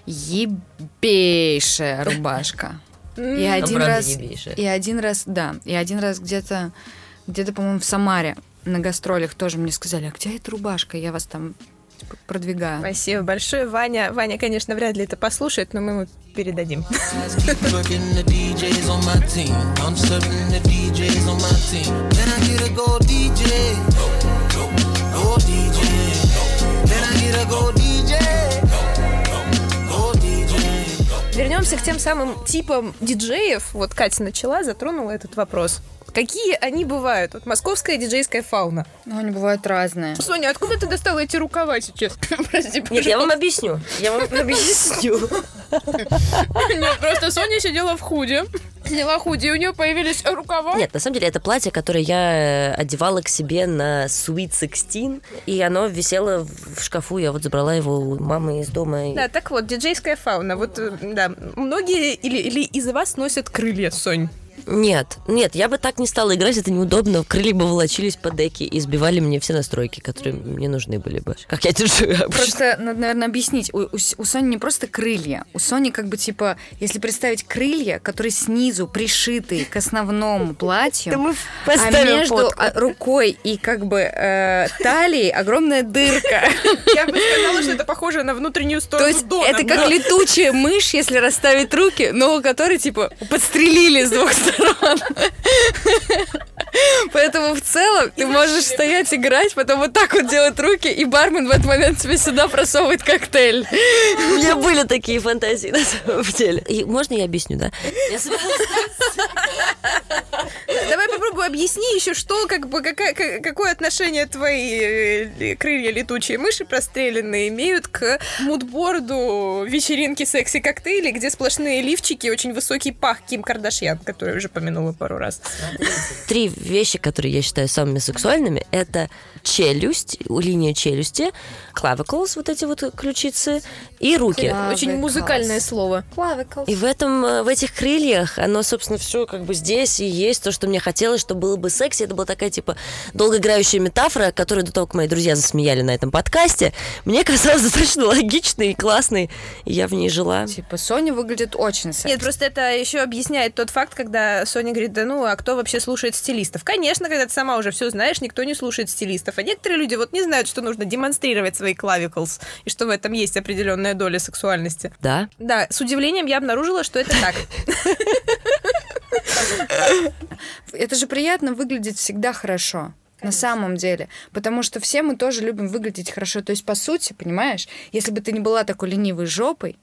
ебейшая рубашка. И один раз, и один раз, да, и один раз где-то, где-то, по-моему, в Самаре на гастролях тоже мне сказали, а где эта рубашка? Я вас там продвигаю. Спасибо большое, Ваня. Ваня, конечно, вряд ли это послушает, но мы ему передадим. Вернемся к тем самым типам диджеев. Вот Катя начала, затронула этот вопрос. Какие они бывают? Вот московская диджейская фауна. Ну, они бывают разные. Соня, откуда ты достала эти рукава сейчас? Прости, Нет, я вам объясню. Я вам объясню. Нет, просто Соня сидела в худе. Сняла худи, и у нее появились рукава. Нет, на самом деле это платье, которое я э, одевала к себе на Sweet 16, и оно висело в шкафу. Я вот забрала его у мамы из дома. Да, так вот, диджейская фауна. Вот, э, да, многие или, или из вас носят крылья, Сонь. Нет, нет, я бы так не стала играть, это неудобно. Крылья бы волочились по деке и сбивали мне все настройки, которые мне нужны были бы. Как я держу обычно. Просто надо, наверное, объяснить. У, у у Сони не просто крылья. У Сони как бы типа, если представить крылья, которые снизу пришиты к основному платью, а между а, рукой и как бы э, талией огромная дырка. Я бы сказала, что это похоже на внутреннюю То сторону есть Дона. это как летучая мышь, если расставить руки, но у которой типа подстрелили с двух сторон. Поэтому в целом ты можешь стоять играть, потом вот так вот делать руки, и бармен в этот момент тебе сюда просовывает коктейль. У меня были такие фантазии на самом деле. И можно я объясню, да? Я собиралась Давай попробуй объясни еще, что, как бы, какая- ка- какое отношение твои э, крылья летучие мыши простреленные имеют к мудборду вечеринки секси-коктейли, где сплошные лифчики, очень высокий пах Ким Кардашьян, который уже помянула пару раз. Три вещи, которые я считаю самыми сексуальными, это челюсть, линия челюсти, clavicules, вот эти вот ключицы, и руки. Очень музыкальное слово. И в этом, э, в этих крыльях, оно, собственно, все как бы здесь и есть то, что мне хотелось, что было бы секси. Это была такая, типа, долгоиграющая метафора, которую до того, как мои друзья засмеяли на этом подкасте, мне казалась достаточно логичной и классной, и я в ней жила. Типа Соня выглядит очень секси. Нет, просто это еще объясняет тот факт, когда Соня говорит, да ну, а кто вообще слушает стилистов? Конечно, когда ты сама уже все знаешь, никто не слушает стилистов. А некоторые люди вот не знают, что нужно демонстрировать свои клавиклс, и что в этом есть определенная доля сексуальности. Да? Да, с удивлением я обнаружила, что это так. Это же приятно выглядеть всегда хорошо. На самом деле. Потому что все мы тоже любим выглядеть хорошо. То есть, по сути, понимаешь, если бы ты не была такой ленивой жопой,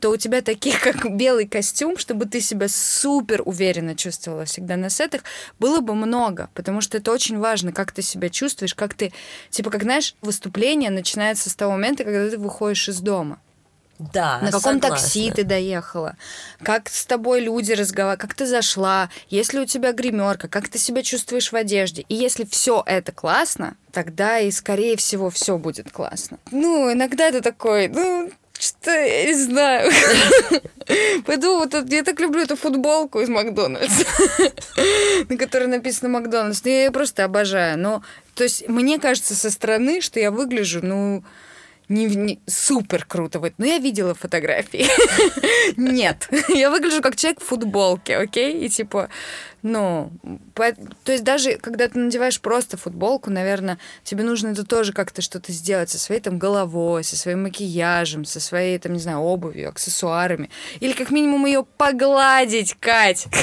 то у тебя таких, как белый костюм, чтобы ты себя супер уверенно чувствовала всегда на сетах, было бы много. Потому что это очень важно, как ты себя чувствуешь, как ты... Типа, как, знаешь, выступление начинается с того момента, когда ты выходишь из дома. Да, На каком согласна. такси ты доехала? Как с тобой люди разговаривают? Как ты зашла? Есть ли у тебя гримерка? Как ты себя чувствуешь в одежде? И если все это классно, тогда и, скорее всего, все будет классно. Ну, иногда ты такой, ну, что я не знаю. Пойду вот я так люблю эту футболку из Макдональдса, на которой написано Макдональдс. Ну, Я ее просто обожаю. Но, то есть, мне кажется со стороны, что я выгляжу, ну, не, не- супер круто. Вот. Но я видела фотографии. Нет. Я выгляжу как человек в футболке, окей? И типа, ну, по- то есть даже когда ты надеваешь просто футболку, наверное, тебе нужно это тоже как-то что-то сделать со своей там головой, со своим макияжем, со своей там, не знаю, обувью, аксессуарами. Или как минимум ее погладить, Кать.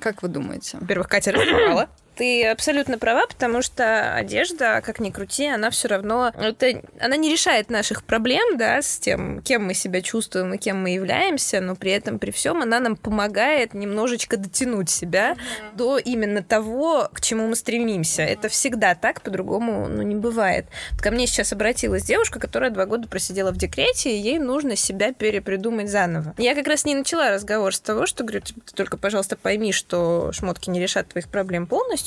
Как вы думаете? Во-первых, Катя разобрала. Ты абсолютно права, потому что одежда, как ни крути, она все равно, это, она не решает наших проблем, да, с тем, кем мы себя чувствуем и кем мы являемся, но при этом, при всем, она нам помогает немножечко дотянуть себя до именно того, к чему мы стремимся. Это всегда так, по-другому, ну, не бывает. Вот Ко мне сейчас обратилась девушка, которая два года просидела в декрете, и ей нужно себя перепридумать заново. Я как раз не начала разговор с того, что говорю, «Типа, ты только, пожалуйста, пойми, что шмотки не решат твоих проблем полностью,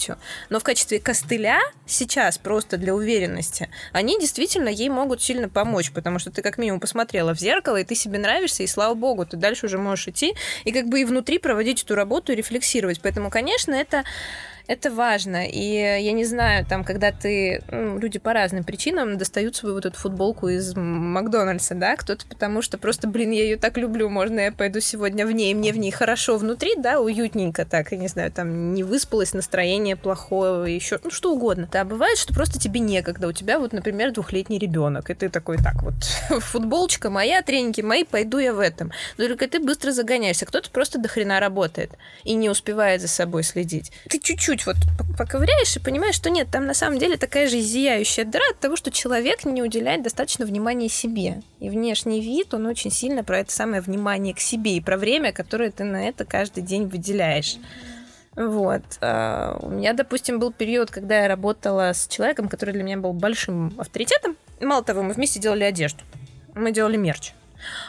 но в качестве костыля сейчас просто для уверенности они действительно ей могут сильно помочь, потому что ты как минимум посмотрела в зеркало, и ты себе нравишься, и слава богу, ты дальше уже можешь идти и как бы и внутри проводить эту работу и рефлексировать. Поэтому, конечно, это это важно. И я не знаю, там, когда ты... ну, люди по разным причинам достают свою вот эту футболку из Макдональдса, да, кто-то потому что просто, блин, я ее так люблю, можно я пойду сегодня в ней, мне в ней хорошо внутри, да, уютненько так, я не знаю, там не выспалось, настроение плохое, еще, ну, что угодно. Да, бывает, что просто тебе некогда, у тебя вот, например, двухлетний ребенок, и ты такой, так вот, футболочка моя, треники мои, пойду я в этом. Но только ты быстро загоняешься, кто-то просто до хрена работает и не успевает за собой следить. Ты чуть-чуть вот п- поковыряешь и понимаешь, что нет, там на самом деле такая же зияющая дыра от того, что человек не уделяет достаточно внимания себе. И внешний вид, он очень сильно про это самое внимание к себе и про время, которое ты на это каждый день выделяешь. Вот. А, У меня, допустим, был период, когда я работала с человеком, который для меня был большим авторитетом. Мало того, мы вместе делали одежду. Мы делали мерч.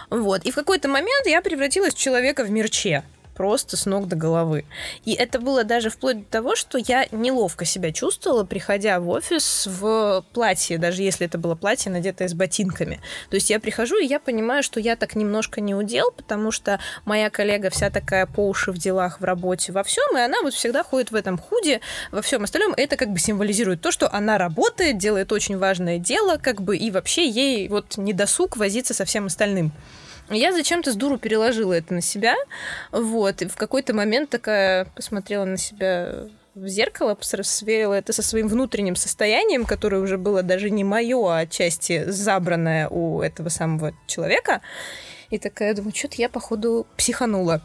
Вот. И в какой-то момент я превратилась в человека в мерче. Просто с ног до головы. И это было даже вплоть до того, что я неловко себя чувствовала, приходя в офис в платье, даже если это было платье, надетое с ботинками. То есть я прихожу, и я понимаю, что я так немножко не удел, потому что моя коллега вся такая по уши в делах, в работе, во всем, и она вот всегда ходит в этом худе, во всем остальном. Это как бы символизирует то, что она работает, делает очень важное дело, как бы, и вообще ей вот не досуг возиться со всем остальным. Я зачем-то с дуру переложила это на себя, вот, и в какой-то момент такая посмотрела на себя в зеркало, сверила это со своим внутренним состоянием, которое уже было даже не мое, а отчасти забранное у этого самого человека. И такая, думаю, что-то я, походу, психанула.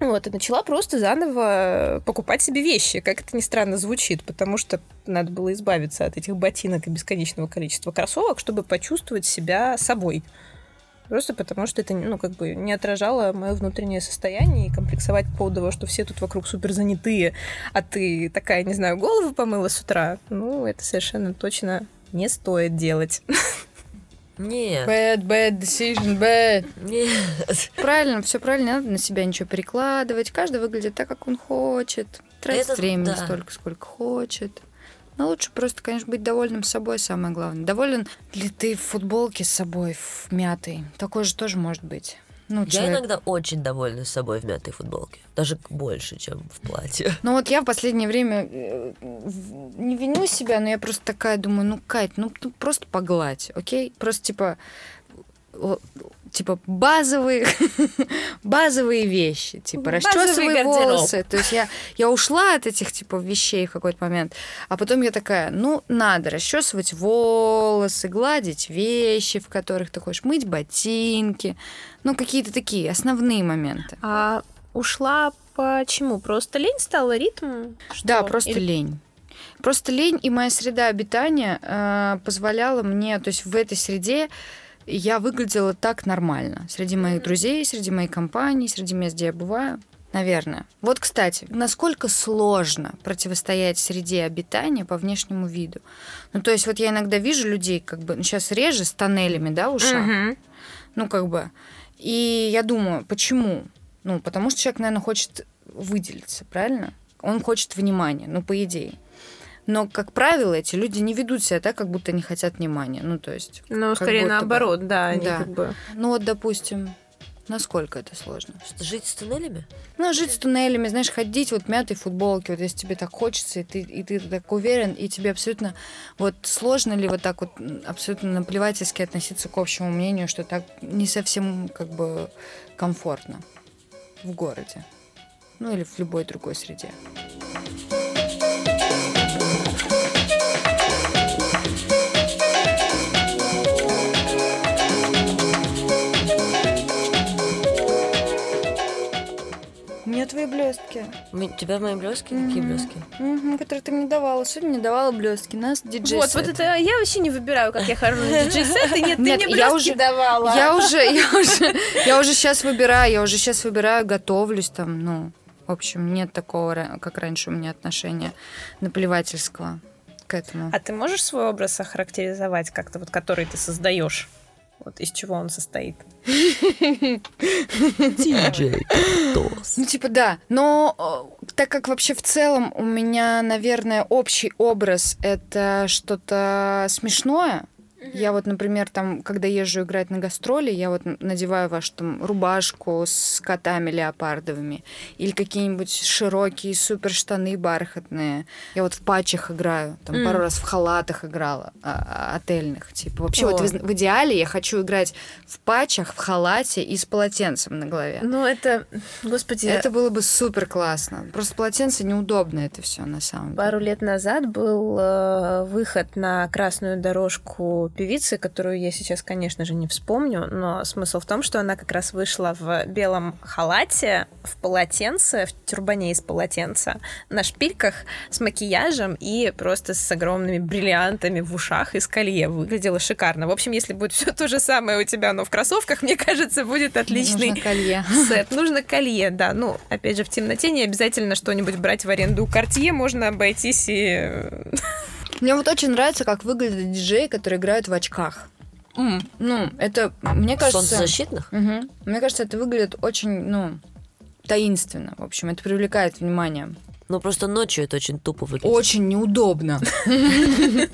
Вот, и начала просто заново покупать себе вещи, как это ни странно звучит, потому что надо было избавиться от этих ботинок и бесконечного количества кроссовок, чтобы почувствовать себя собой. Просто потому что это, ну, как бы не отражало мое внутреннее состояние и комплексовать по поводу того, что все тут вокруг супер занятые, а ты такая, не знаю, голову помыла с утра. Ну, это совершенно точно не стоит делать. Нет, Bad, bad decision, bad. нет. Правильно, все правильно, не надо на себя ничего перекладывать. Каждый выглядит так, как он хочет. Тратит Это времени да. столько, сколько хочет. Но лучше просто, конечно, быть довольным собой, самое главное. Доволен ли ты в футболке с собой, в мятой? Такое же тоже может быть. Ну, Я человек- иногда очень довольна собой в мятой футболке. Даже больше, чем в платье. Ну вот я в последнее время э, не виню себя, но я просто такая думаю, ну, Кать, ну, просто погладь, окей? Просто типа типа базовые базовые вещи, типа расчесывай волосы. То есть я, я ушла от этих типа вещей в какой-то момент, а потом я такая, ну надо расчесывать волосы, гладить вещи, в которых ты хочешь, мыть ботинки, ну какие-то такие основные моменты. А ушла почему? Просто лень стала ритм? Да, Что? просто Или- лень. Просто лень и моя среда обитания э, позволяла мне, то есть в этой среде я выглядела так нормально. Среди моих друзей, среди моей компании, среди мест, где я бываю. Наверное. Вот, кстати, насколько сложно противостоять среде обитания по внешнему виду. Ну, то есть вот я иногда вижу людей, как бы, ну, сейчас реже с тоннелями, да, в ушах. Мгм. Ну, как бы. И я думаю, почему? Ну, потому что человек, наверное, хочет выделиться, правильно? Он хочет внимания, ну, по идее. Но, как правило, эти люди не ведут себя так, как будто не хотят внимания. Ну, то есть... Ну, как скорее будто бы. наоборот, да, они Да. как бы... Ну, вот, допустим, насколько это сложно? Что, жить с туннелями? Ну, жить с туннелями, знаешь, ходить вот в мятой футболке, вот если тебе так хочется, и ты, и ты так уверен, и тебе абсолютно... Вот сложно ли вот так вот абсолютно наплевательски относиться к общему мнению, что так не совсем как бы комфортно в городе? Ну, или в любой другой среде. У меня меня твои блестки. У тебя мои блески? Какие блески? Мгм, которые ты мне давала. Сегодня мне давала блестки. Нас диджей Вот, вот это я вообще не выбираю, как я хожу на диджей-сеты. Нет, ты Нет, мне я блестки уже- давала. Я уже, я уже, я уже сейчас выбираю, я уже сейчас выбираю, готовлюсь там, ну, в общем, нет такого, как раньше у меня отношения наплевательского к этому. А ты можешь свой образ охарактеризовать как-то, вот который ты создаешь? Вот из чего он состоит? Диджей. Ну, типа, да. Но э, так как вообще в целом у меня, наверное, общий образ это что-то смешное. Я вот, например, там, когда езжу играть на гастроли, я вот надеваю вашу там рубашку с котами леопардовыми или какие-нибудь широкие супер штаны бархатные. Я вот в патчах играю, там пару раз в халатах играла а, а, отельных. Типа вообще вот О. в, в идеале я хочу играть в патчах, в халате и с полотенцем на голове. Ну, это, господи, Это было бы супер классно. Просто полотенце неудобно это все на самом деле. Пару лет назад был э, выход на красную дорожку певицы, которую я сейчас, конечно же, не вспомню, но смысл в том, что она как раз вышла в белом халате, в полотенце, в тюрбане из полотенца, на шпильках, с макияжем и просто с огромными бриллиантами в ушах и с колье. Выглядело шикарно. В общем, если будет все то же самое у тебя, но в кроссовках, мне кажется, будет отличный Нужно колье. сет. Нужно колье, да. Ну, опять же, в темноте не обязательно что-нибудь брать в аренду у Картье, можно обойтись и... Мне вот очень нравится, как выглядят диджеи, которые играют в очках. Ну, это, мне кажется... Солнцезащитных? Мгм. Мне кажется, это выглядит очень, ну, таинственно. В общем, это привлекает внимание. Ну, просто ночью это очень тупо выглядит. Очень неудобно. Я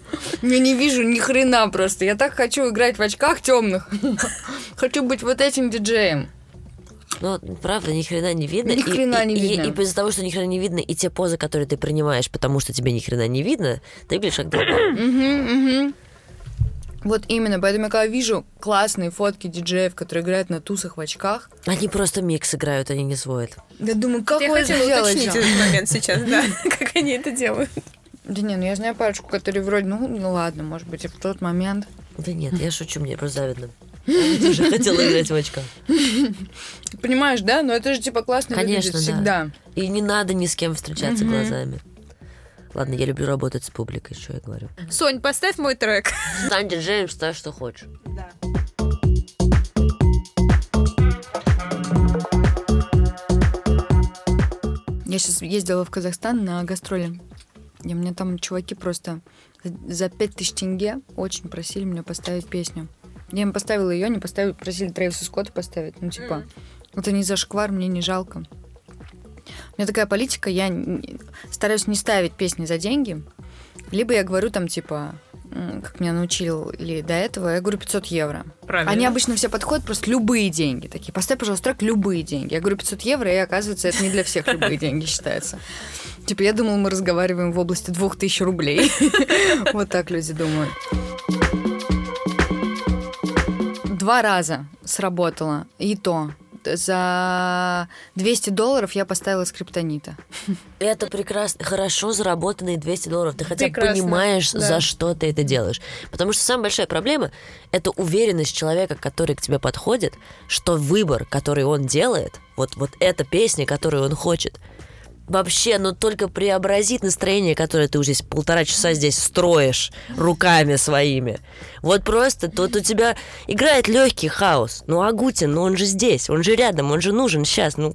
не вижу ни хрена просто. Я так хочу играть в очках темных. Хочу быть вот этим диджеем. Ну, правда, ни хрена не видно. Ни И- хрена и, не и- видно. И, из-за того, что ни хрена не видно, и те позы, которые ты принимаешь, потому что тебе ни хрена не видно, ты выглядишь как. Мгм, мгм. Вот именно, поэтому я когда вижу классные фотки диджеев, которые играют на тусах в очках, Они просто микс играют, они не сводят. я думаю, как Я вы хотела уточнить этот момент сейчас, да, как они это делают. Да не, ну я знаю парочку, которые вроде, ну, ну ладно, может быть, и в тот момент. Да нет, я шучу, мне просто завидно. Я тоже хотела играть в очках. Понимаешь, да? Но это же типа классно Конечно, выглядит да. всегда. И не надо ни с кем встречаться глазами. Ладно, я люблю работать с публикой, что я говорю. Сонь, поставь мой трек. Стань диджеем, ставь, что хочешь. Я сейчас ездила в Казахстан на гастроли. И мне там чуваки просто за 5000 тенге очень просили меня поставить песню. Я им поставила ее, они поставили, просили Трэвиса Скотта поставить. Ну, типа, это не зашквар, мне не жалко. У меня такая политика, я стараюсь не ставить песни за деньги. Либо я говорю там, типа, как меня научили до этого, я говорю 500 евро. Правильно. Они обычно все подходят просто любые деньги. Такие, поставь, пожалуйста, трек любые деньги. Я говорю 500 евро, и оказывается, это не для всех любые деньги считается. Типа, я думала, мы разговариваем в области 2000 рублей. Вот так люди думают. Два раза сработало. И то. За 200 долларов я поставила скриптонита. Это прекрасно, хорошо заработанные 200 долларов. Ты хотя бы понимаешь, да. за что ты это делаешь. Потому что самая большая проблема — это уверенность человека, который к тебе подходит, что выбор, который он делает, вот, вот эта песня, которую он хочет, вообще, ну только преобразит настроение, которое ты уже здесь полтора часа здесь строишь руками своими. Вот просто тут у тебя играет легкий хаос. Ну, Агутин, ну он же здесь, он же рядом, он же нужен сейчас. Ну,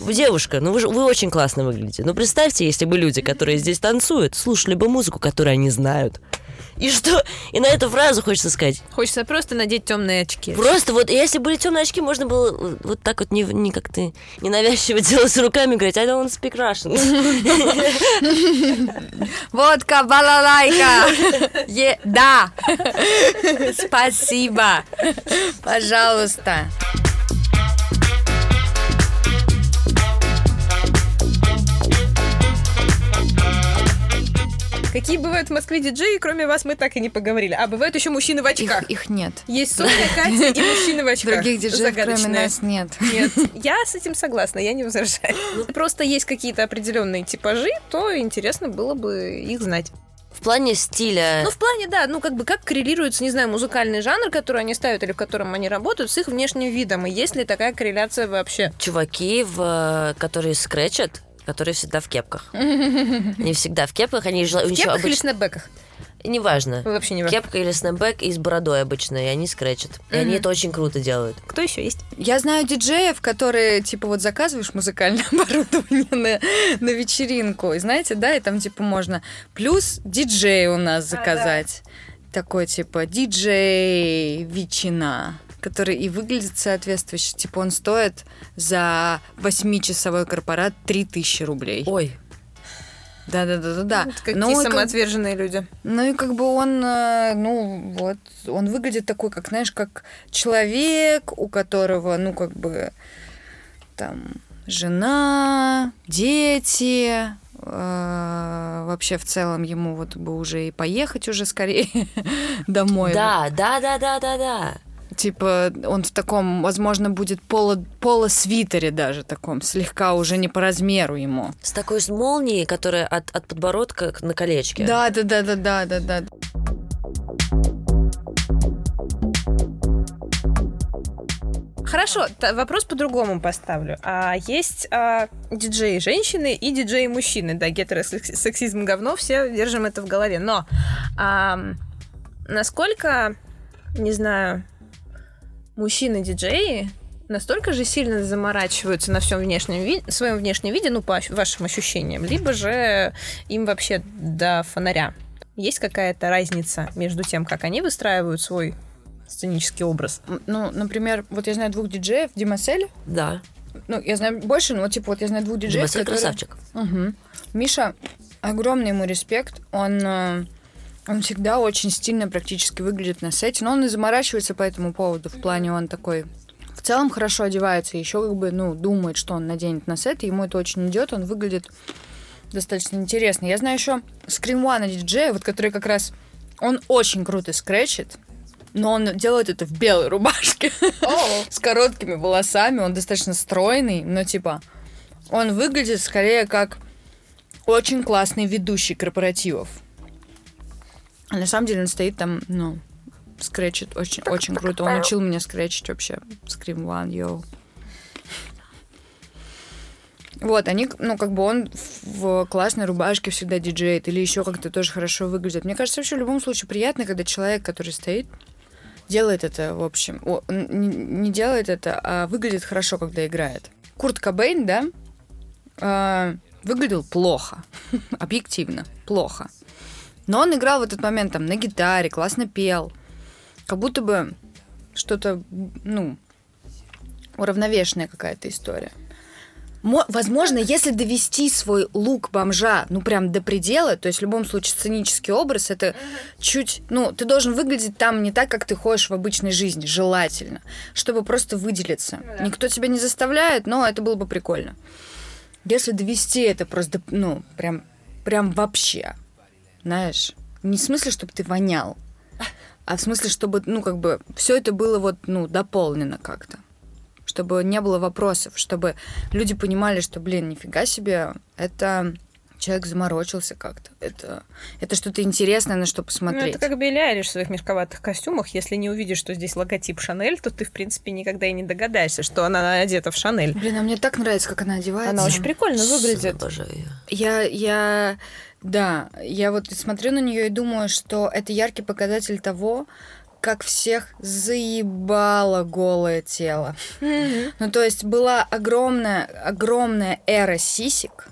девушка, ну вы, же, вы очень классно выглядите. Ну, представьте, если бы люди, которые здесь танцуют, слушали бы музыку, которую они знают. И что? И на эту фразу хочется сказать. Хочется просто надеть темные очки. Просто вот, если были темные очки, можно было вот- так вот не, не как ты ненавязчиво делать руками, говорить, I don't speak Russian. Водка, балалайка! Да! Спасибо! Пожалуйста! Какие бывают в Москве диджеи, кроме вас, мы так и не поговорили. А бывают еще мужчины в очках. Их, их нет. Есть Соня, Катя и мужчины в очках. Других диджеев, кроме нас, нет. Нет, я с этим согласна, я не возражаю. Ну, Просто есть какие-то определенные типажи, то интересно было бы их знать. В плане стиля... Ну, в плане, да, ну, как бы, как коррелируется, не знаю, музыкальный жанр, который они ставят или в котором они работают, с их внешним видом, и есть ли такая корреляция вообще? чуваки, в, которые скретчат, которые всегда в кепках. Не всегда в кепках, они жел- у В кепках или обычно... снэпбэках? Неважно. Вообще не важно. Кепка или снэпбэк и с бородой обычно, и они скретчат. И они это очень круто делают. Кто еще есть? Я знаю диджеев, которые, типа, вот заказываешь музыкальное оборудование на, на вечеринку, и знаете, да, и там, типа, можно плюс диджей у нас заказать. Такой, типа, диджей ветчина который и выглядит соответствующе. Типа он стоит за 8-часовой корпорат 3000 рублей. Ой, Да-да-да-да-да. Какие Ну, и как- самоотверженные люди. Ну и как бы он, э, ну вот, он выглядит такой, как, знаешь, как человек, у которого, ну как бы, там, жена, дети, э, вообще в целом ему вот бы уже и поехать уже скорее домой. да, да, да, да, да, да. Типа он в таком, возможно, будет поло, полосвитере даже таком, слегка уже не по размеру ему. С такой с молнией, которая от, от подбородка на колечке. Да, да, да, да, да, да, да. Хорошо, вопрос по-другому поставлю. А есть а, диджеи женщины и диджеи мужчины. Да, гетеросексизм говно, все держим это в голове. Но ам, насколько, не знаю, мужчины-диджеи настолько же сильно заморачиваются на всем внешнем виде, своем внешнем виде, ну, по ощ- вашим ощущениям, либо же им вообще до фонаря. Есть какая-то разница между тем, как они выстраивают свой сценический образ? Ну, например, вот я знаю двух диджеев, Димасель, Да. ну, я знаю больше, но вот, типа, вот я знаю двух диджеев, Димасель которые- красавчик. Мгм. Миша, огромный ему респект. Он, э, он всегда очень стильно практически выглядит на сете, но он и заморачивается по этому поводу. В плане он такой в целом хорошо одевается, еще как бы, ну, думает, что он наденет на сет, и ему это очень идет, он выглядит достаточно интересно. Я знаю еще Scream One диджея, вот который как раз, он очень круто скретчит, но он делает это в белой рубашке с короткими волосами, он достаточно стройный, но типа он выглядит скорее как очень классный ведущий корпоративов. А на самом деле он стоит там, ну, скретчит очень, очень круто. Он учил меня скретчить вообще. Scream One, йоу. Вот, они, ну, как бы он в классной рубашке всегда диджеет или еще как-то тоже хорошо выглядит. Мне кажется, вообще в любом случае приятно, когда человек, который стоит, делает это, в общем, о, не, делает это, а выглядит хорошо, когда играет. Курт Кобейн, да, а, выглядел плохо, объективно, плохо. Но он играл в этот момент там на гитаре, классно пел, как будто бы что-то, ну, уравновешенная какая-то история. Мо- Возможно, если довести свой лук бомжа, ну, прям до предела, то есть в любом случае сценический образ, это чуть, ну, ты должен выглядеть там не так, как ты ходишь в обычной жизни, желательно, чтобы просто выделиться. Никто тебя не заставляет, но это было бы прикольно. Если довести это просто, ну, прям, прям вообще, знаешь, не в смысле, чтобы ты вонял, а в смысле, чтобы, ну, как бы, все это было вот, ну, дополнено как-то чтобы не было вопросов, чтобы люди понимали, что, блин, нифига себе, это человек заморочился как-то. Это, это что-то интересное, на что Ну, посмотреть. это как Айлиш в своих мешковатых костюмах. Если не увидишь, что здесь логотип Шанель, то ты, в принципе, никогда и не догадаешься, что она одета в Шанель. Блин, а мне так нравится, как она одевается. Она очень прикольно выглядит. Обожаю. Я, я, да, я вот смотрю на нее и думаю, что это яркий показатель того, как всех заебало голое тело. Ну, то есть была огромная, огромная эра сисек,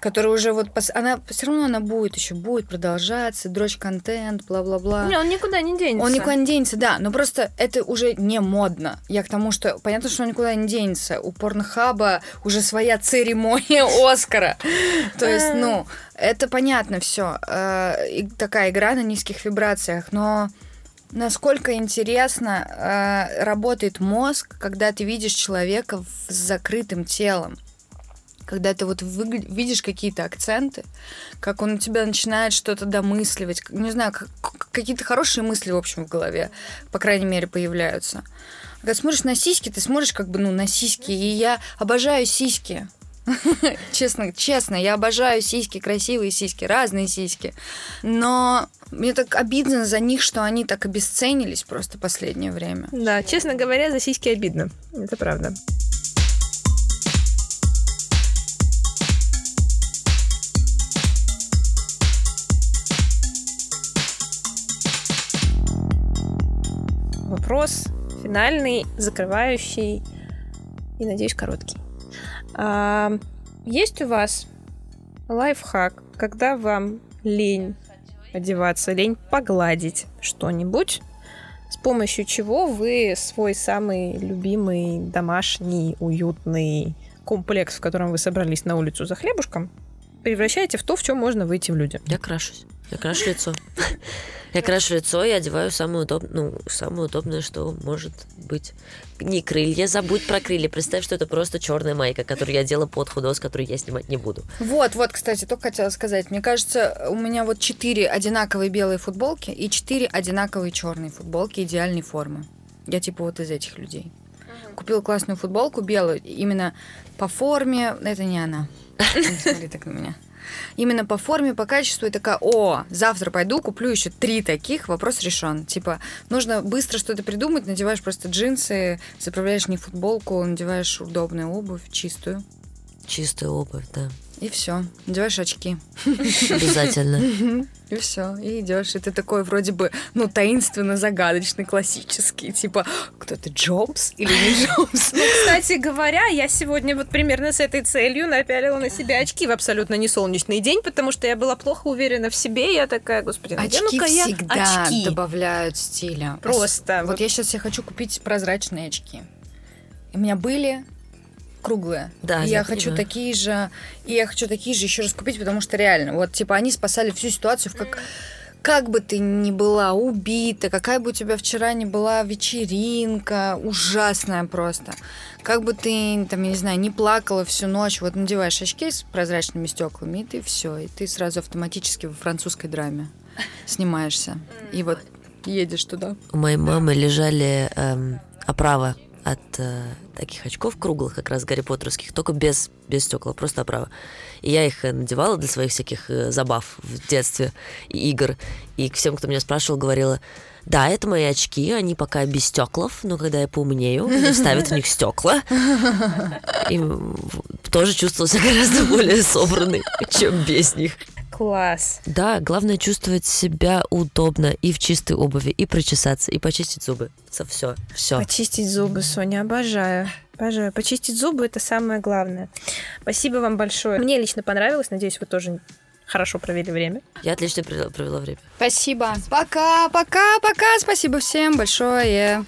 которая уже вот... пос- Она все равно она будет еще, будет продолжаться, дрочь контент, бла-бла-бла. Не, он никуда не денется. Он никуда не денется, да, но просто это уже не модно. Я к тому, что понятно, что он никуда не денется. У порнхаба уже своя церемония Оскара. То есть, ну, это понятно все. Такая игра на низких вибрациях, но насколько интересно э, работает мозг, когда ты видишь человека с закрытым телом. Когда ты вот видишь какие-то акценты, как он у тебя начинает что-то домысливать, не знаю, какие-то хорошие мысли, в общем, в голове, по крайней мере, появляются. Когда смотришь на сиськи, ты смотришь как бы, ну, на сиськи, и я обожаю сиськи. Честно, честно, я обожаю сиськи, красивые сиськи, разные сиськи. Но мне так обидно за них, что они так обесценились просто последнее время. Да, честно говоря, за сиськи обидно. Это правда. Вопрос финальный, закрывающий и, надеюсь, короткий. А, есть у вас лайфхак, когда вам лень одеваться, лень погладить что-нибудь, с помощью чего вы свой самый любимый домашний уютный комплекс, в котором вы собрались на улицу за хлебушком, превращаете в то, в чем можно выйти в люди. Я крашусь. Я крашу лицо. Я крашу лицо и одеваю самое удобное, ну, самое удобное, что может быть. Не крылья, забудь про крылья. Представь, что это просто черная майка, которую я делала под худос, которую я снимать не буду. Вот, вот, кстати, только хотела сказать. Мне кажется, у меня вот четыре одинаковые белые футболки и четыре одинаковые черные футболки идеальной формы. Я типа вот из этих людей. Купила классную футболку белую, именно по форме. Это не она. Не смотри так на меня. Именно по форме, по качеству и такая, о, завтра пойду, куплю еще три таких, вопрос решен. Типа, нужно быстро что-то придумать, надеваешь просто джинсы, заправляешь не футболку, надеваешь удобную обувь, чистую, Чистая обувь, да. И все. Надеваешь очки. Обязательно. И все, и идешь. И ты такой вроде бы, ну, таинственно загадочный, классический. Типа, кто ты, Джобс или не Джобс? Ну, кстати говоря, я сегодня вот примерно с этой целью напялила на себя очки в абсолютно не солнечный день, потому что я была плохо уверена в себе. Я такая, господи, Очки я всегда очки. добавляют стиля. Просто. Вот я сейчас себе хочу купить прозрачные очки. У меня были круглые. Да, я я хочу понимаю. такие же, и я хочу такие же еще раз купить, потому что реально, вот типа они спасали всю ситуацию, в как как бы ты ни была убита, какая бы у тебя вчера ни была вечеринка, ужасная просто. Как бы ты, там, я не знаю, не плакала всю ночь, вот надеваешь очки с прозрачными стеклами, и ты все, и ты сразу автоматически во французской драме снимаешься. И вот едешь туда. У моей мамы лежали эм, оправа от э, таких очков круглых, как раз Гарри Поттерских, только без, без стекла, просто оправа. И я их э, надевала для своих всяких э, забав в детстве и игр. И к всем, кто меня спрашивал, говорила, да, это мои очки, они пока без стеклов, но когда я поумнею, мне вставят в них стекла. И тоже чувствовала себя гораздо более собранной, чем без них. Класс. Да, главное чувствовать себя удобно и в чистой обуви, и прочесаться, и почистить зубы. Все, все. Почистить зубы, Соня, обожаю. Обожаю. Почистить зубы это самое главное. Спасибо вам большое. Мне лично понравилось. Надеюсь, вы тоже хорошо провели время. Я отлично провела, провела время. Спасибо. Пока, пока, пока. Спасибо всем большое.